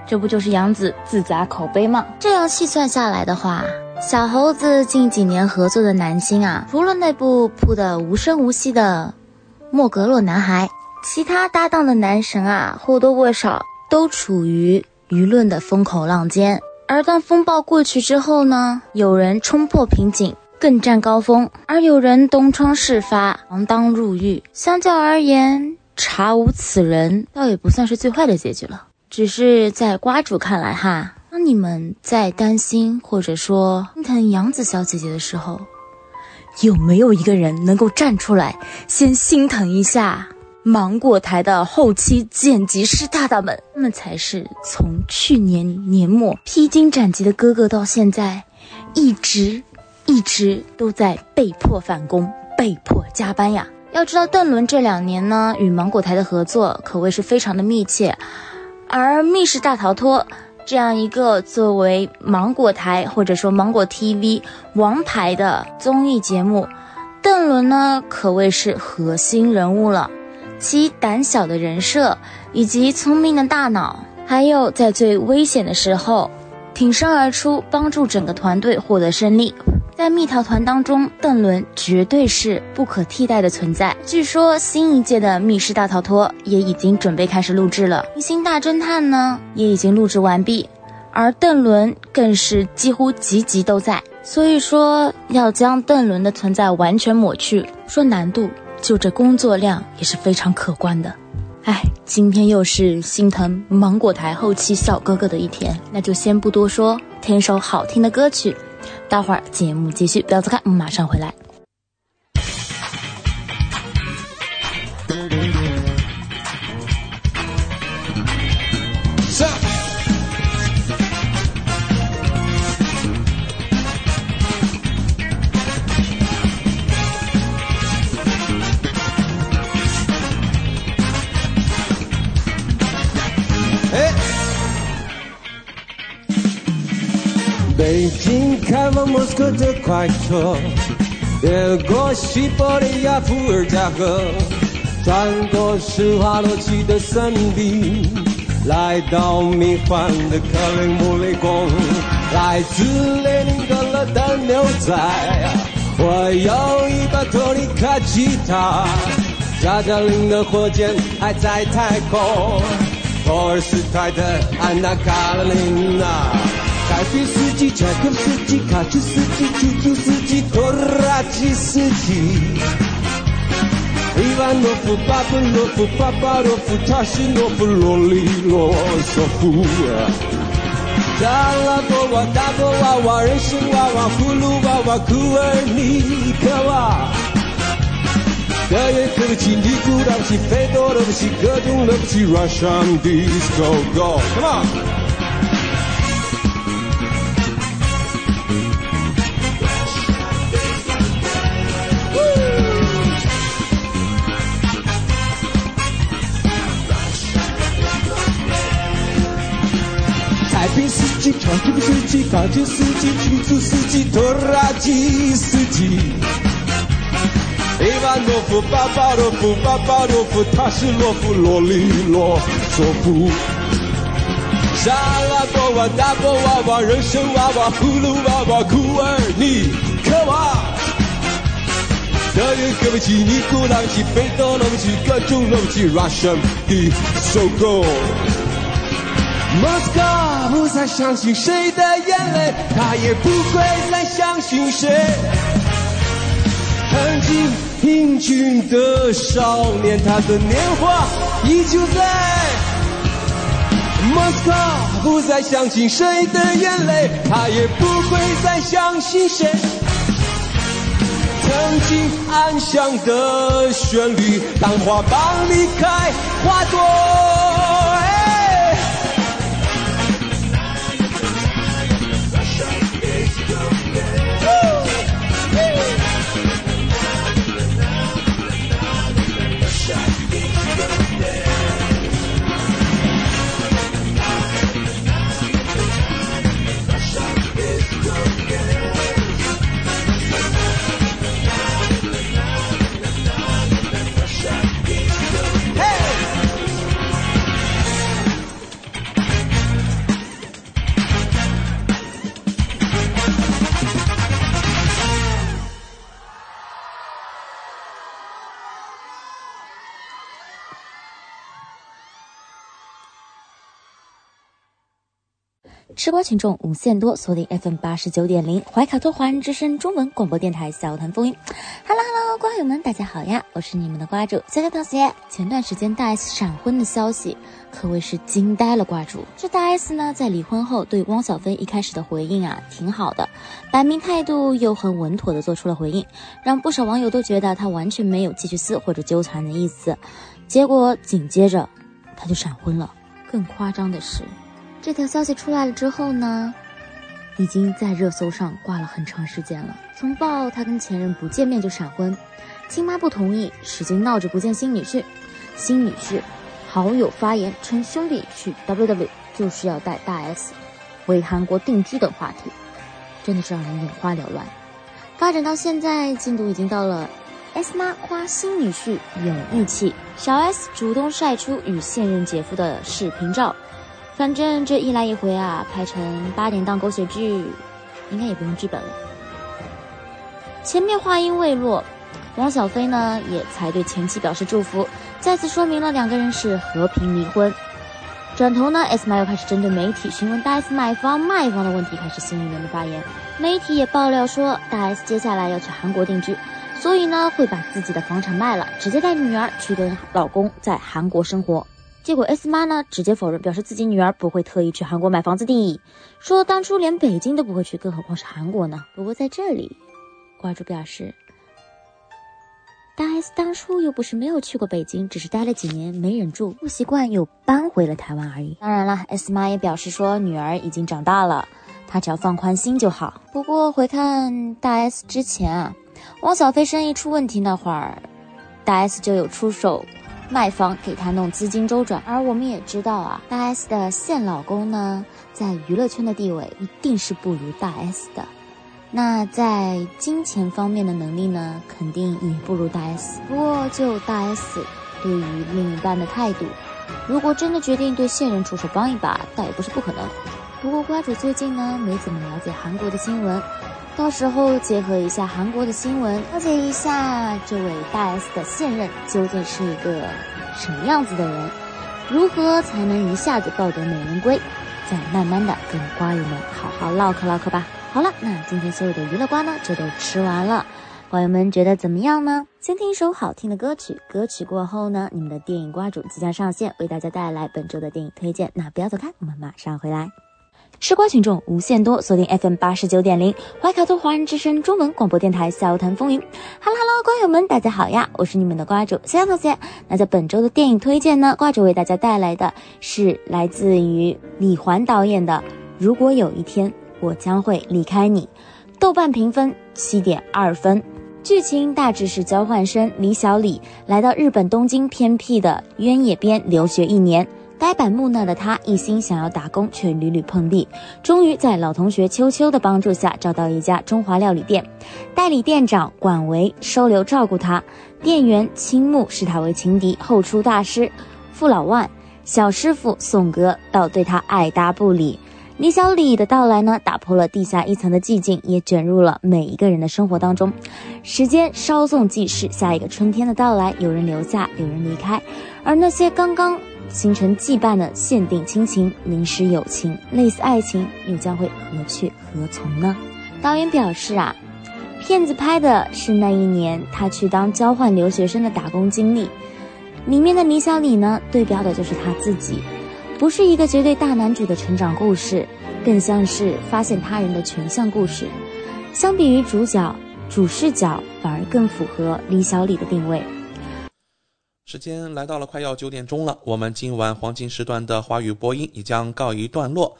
这不就是杨紫自砸口碑吗？这样细算下来的话，小猴子近几年合作的男星啊，除了那部扑的无声无息的《莫格洛男孩》。其他搭档的男神啊，或多或少都处于舆论的风口浪尖。而当风暴过去之后呢，有人冲破瓶颈，更占高峰；而有人东窗事发，锒铛入狱。相较而言，查无此人，倒也不算是最坏的结局了。只是在瓜主看来，哈，当你们在担心或者说心疼杨子小姐姐的时候，有没有一个人能够站出来，先心疼一下？芒果台的后期剪辑师大大们，他们才是从去年年末披荆斩棘的哥哥，到现在，一直一直都在被迫返工、被迫加班呀。要知道，邓伦这两年呢，与芒果台的合作可谓是非常的密切，而《密室大逃脱》这样一个作为芒果台或者说芒果 TV 王牌的综艺节目，邓伦呢可谓是核心人物了。其胆小的人设，以及聪明的大脑，还有在最危险的时候挺身而出，帮助整个团队获得胜利。在蜜桃团当中，邓伦绝对是不可替代的存在。据说新一届的《密室大逃脱》也已经准备开始录制了，《明星大侦探》呢也已经录制完毕，而邓伦更是几乎集集都在。所以说，要将邓伦的存在完全抹去，说难度。就这工作量也是非常可观的，哎，今天又是心疼芒果台后期小哥哥的一天，那就先不多说，听一首好听的歌曲。待会儿节目继续，不要走开，我们马上回来。开往莫斯科的快车，越过西伯利亚伏尔加河，穿过施华洛奇的森林，来到迷幻的克里姆林宫，来自列宁格勒的牛仔，我有一把托尼卡吉他，加加林的火箭还在太空，托尔斯泰的安娜卡列尼娜。凯宾斯基、柴可夫斯基、卡车司机、出租司机、拖拉机司机，伊万诺夫、巴甫洛夫、巴巴罗夫、塔什诺夫、罗里罗索夫。达拉多娃、大多娃娃、人参娃娃、葫芦娃娃、库尔尼克娃。德约科维奇、尼古拉奇、费多罗夫奇、各种乐不起，Russian disco go，Come on。司机、长途司机、卡车司机、出租司机、拖拉机司机。伊万诺夫、巴巴罗夫、巴巴罗夫、塔什洛夫、罗里罗索夫。沙拉多娃、大波娃娃、人参娃娃、葫芦娃娃、库尔尼克娃。德语歌舞伎、尼古拉维奇、贝多罗奇、各种罗奇，Russian 的 So Go。莫斯科不再相信谁的眼泪，他也不会再相信谁。曾经英俊的少年，他的年华依旧在。莫斯科不再相信谁的眼泪，他也不会再相信谁。曾经安详的旋律，当花瓣离开花朵。吃瓜群众无限多，锁定 FM 八十九点零怀卡托华人之声中文广播电台小谈风云。Hello Hello，瓜友们，大家好呀！我是你们的瓜主小小桃姐。前段时间大 S 闪婚的消息可谓是惊呆了瓜主。这大 S 呢，在离婚后对汪小菲一开始的回应啊，挺好的，摆明态度又很稳妥的做出了回应，让不少网友都觉得他完全没有继续撕或者纠缠的意思。结果紧接着他就闪婚了。更夸张的是。这条消息出来了之后呢，已经在热搜上挂了很长时间了。从报他跟前任不见面就闪婚，亲妈不同意，使劲闹着不见新女婿，新女婿好友发言称兄弟去 WW 就是要带大 S 回韩国定居等话题，真的是让人眼花缭乱。发展到现在，进度已经到了 S 妈夸新女婿有义气，小 S 主动晒出与现任姐夫的视频照。反正这一来一回啊，拍成八点档狗血剧，应该也不用剧本了。前面话音未落，汪小菲呢也才对前妻表示祝福，再次说明了两个人是和平离婚。转头呢，S 妈又开始针对媒体询问大 S 买房卖房的问题，开始新一轮的发言。媒体也爆料说，大 S 接下来要去韩国定居，所以呢会把自己的房产卖了，直接带着女儿去跟老公在韩国生活。结果 S 妈呢直接否认，表示自己女儿不会特意去韩国买房子的，说当初连北京都不会去，更何况是韩国呢？不过在这里，瓜主表示，大 S 当初又不是没有去过北京，只是待了几年没忍住，不习惯又搬回了台湾而已。当然了，S 妈也表示说，女儿已经长大了，她只要放宽心就好。不过回看大 S 之前啊，汪小菲生意出问题那会儿，大 S 就有出手。卖房给他弄资金周转，而我们也知道啊，大 S 的现老公呢，在娱乐圈的地位一定是不如大 S 的，那在金钱方面的能力呢，肯定也不如大 S。不过就大 S 对于另一半的态度，如果真的决定对现任出手帮一把，倒也不是不可能。不过瓜主最近呢，没怎么了解韩国的新闻。到时候结合一下韩国的新闻，了解一下这位大 S 的现任究竟是一个什么样子的人，如何才能一下子抱得美人归？再慢慢的跟瓜友们好好唠嗑唠嗑吧。好了，那今天所有的娱乐瓜呢，就都吃完了。瓜友们觉得怎么样呢？先听一首好听的歌曲，歌曲过后呢，你们的电影瓜主即将上线，为大家带来本周的电影推荐。那不要走开，我们马上回来。吃瓜群众无限多，锁定 FM 八十九点零怀卡托华人之声中文广播电台，笑谈风云。Hello Hello，瓜友们，大家好呀，我是你们的瓜主小同学。那在本周的电影推荐呢，瓜主为大家带来的是来自于李环导演的《如果有一天我将会离开你》，豆瓣评分七点二分。剧情大致是交换生李小李来到日本东京偏僻的渊野边留学一年。呆板木讷的他一心想要打工，却屡屡碰壁。终于在老同学秋秋的帮助下，找到一家中华料理店，代理店长管维收留照顾他，店员青木视他为情敌，后出大师傅老万、小师傅宋哥倒对他爱搭不理。李小李的到来呢，打破了地下一层的寂静，也卷入了每一个人的生活当中。时间稍纵即逝，下一个春天的到来，有人留下，有人离开，而那些刚刚。形成羁绊的限定亲情、临时友情、类似爱情，又将会何去何从呢？导演表示啊，片子拍的是那一年他去当交换留学生的打工经历。里面的李小李呢，对标的就是他自己，不是一个绝对大男主的成长故事，更像是发现他人的群像故事。相比于主角主视角，反而更符合李小李的定位。时间来到了快要九点钟了，我们今晚黄金时段的华语播音也将告一段落。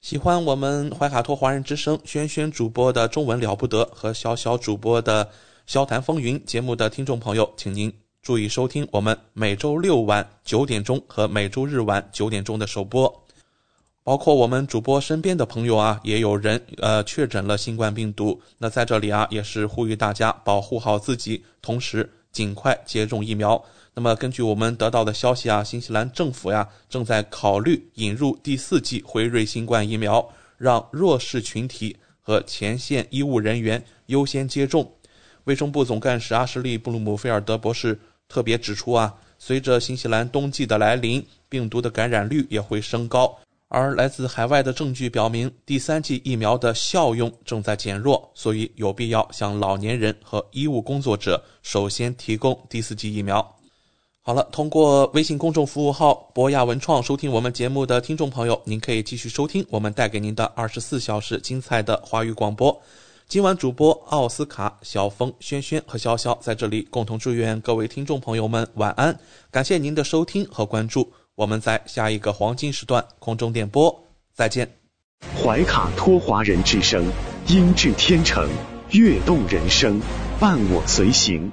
喜欢我们怀卡托华人之声轩轩主播的中文了不得和小小主播的笑谈风云节目的听众朋友，请您注意收听我们每周六晚九点钟和每周日晚九点钟的首播。包括我们主播身边的朋友啊，也有人呃确诊了新冠病毒。那在这里啊，也是呼吁大家保护好自己，同时尽快接种疫苗。那么，根据我们得到的消息啊，新西兰政府呀正在考虑引入第四剂辉瑞新冠疫苗，让弱势群体和前线医务人员优先接种。卫生部总干事阿什利·布鲁姆菲尔德博士特别指出啊，随着新西兰冬季的来临，病毒的感染率也会升高，而来自海外的证据表明，第三剂疫苗的效用正在减弱，所以有必要向老年人和医务工作者首先提供第四剂疫苗。好了，通过微信公众服务号“博雅文创”收听我们节目的听众朋友，您可以继续收听我们带给您的二十四小时精彩的华语广播。今晚主播奥斯卡、小峰、轩轩和潇潇在这里共同祝愿各位听众朋友们晚安，感谢您的收听和关注，我们在下一个黄金时段空中电波再见。怀卡托华人之声，音质天成，悦动人生，伴我随行。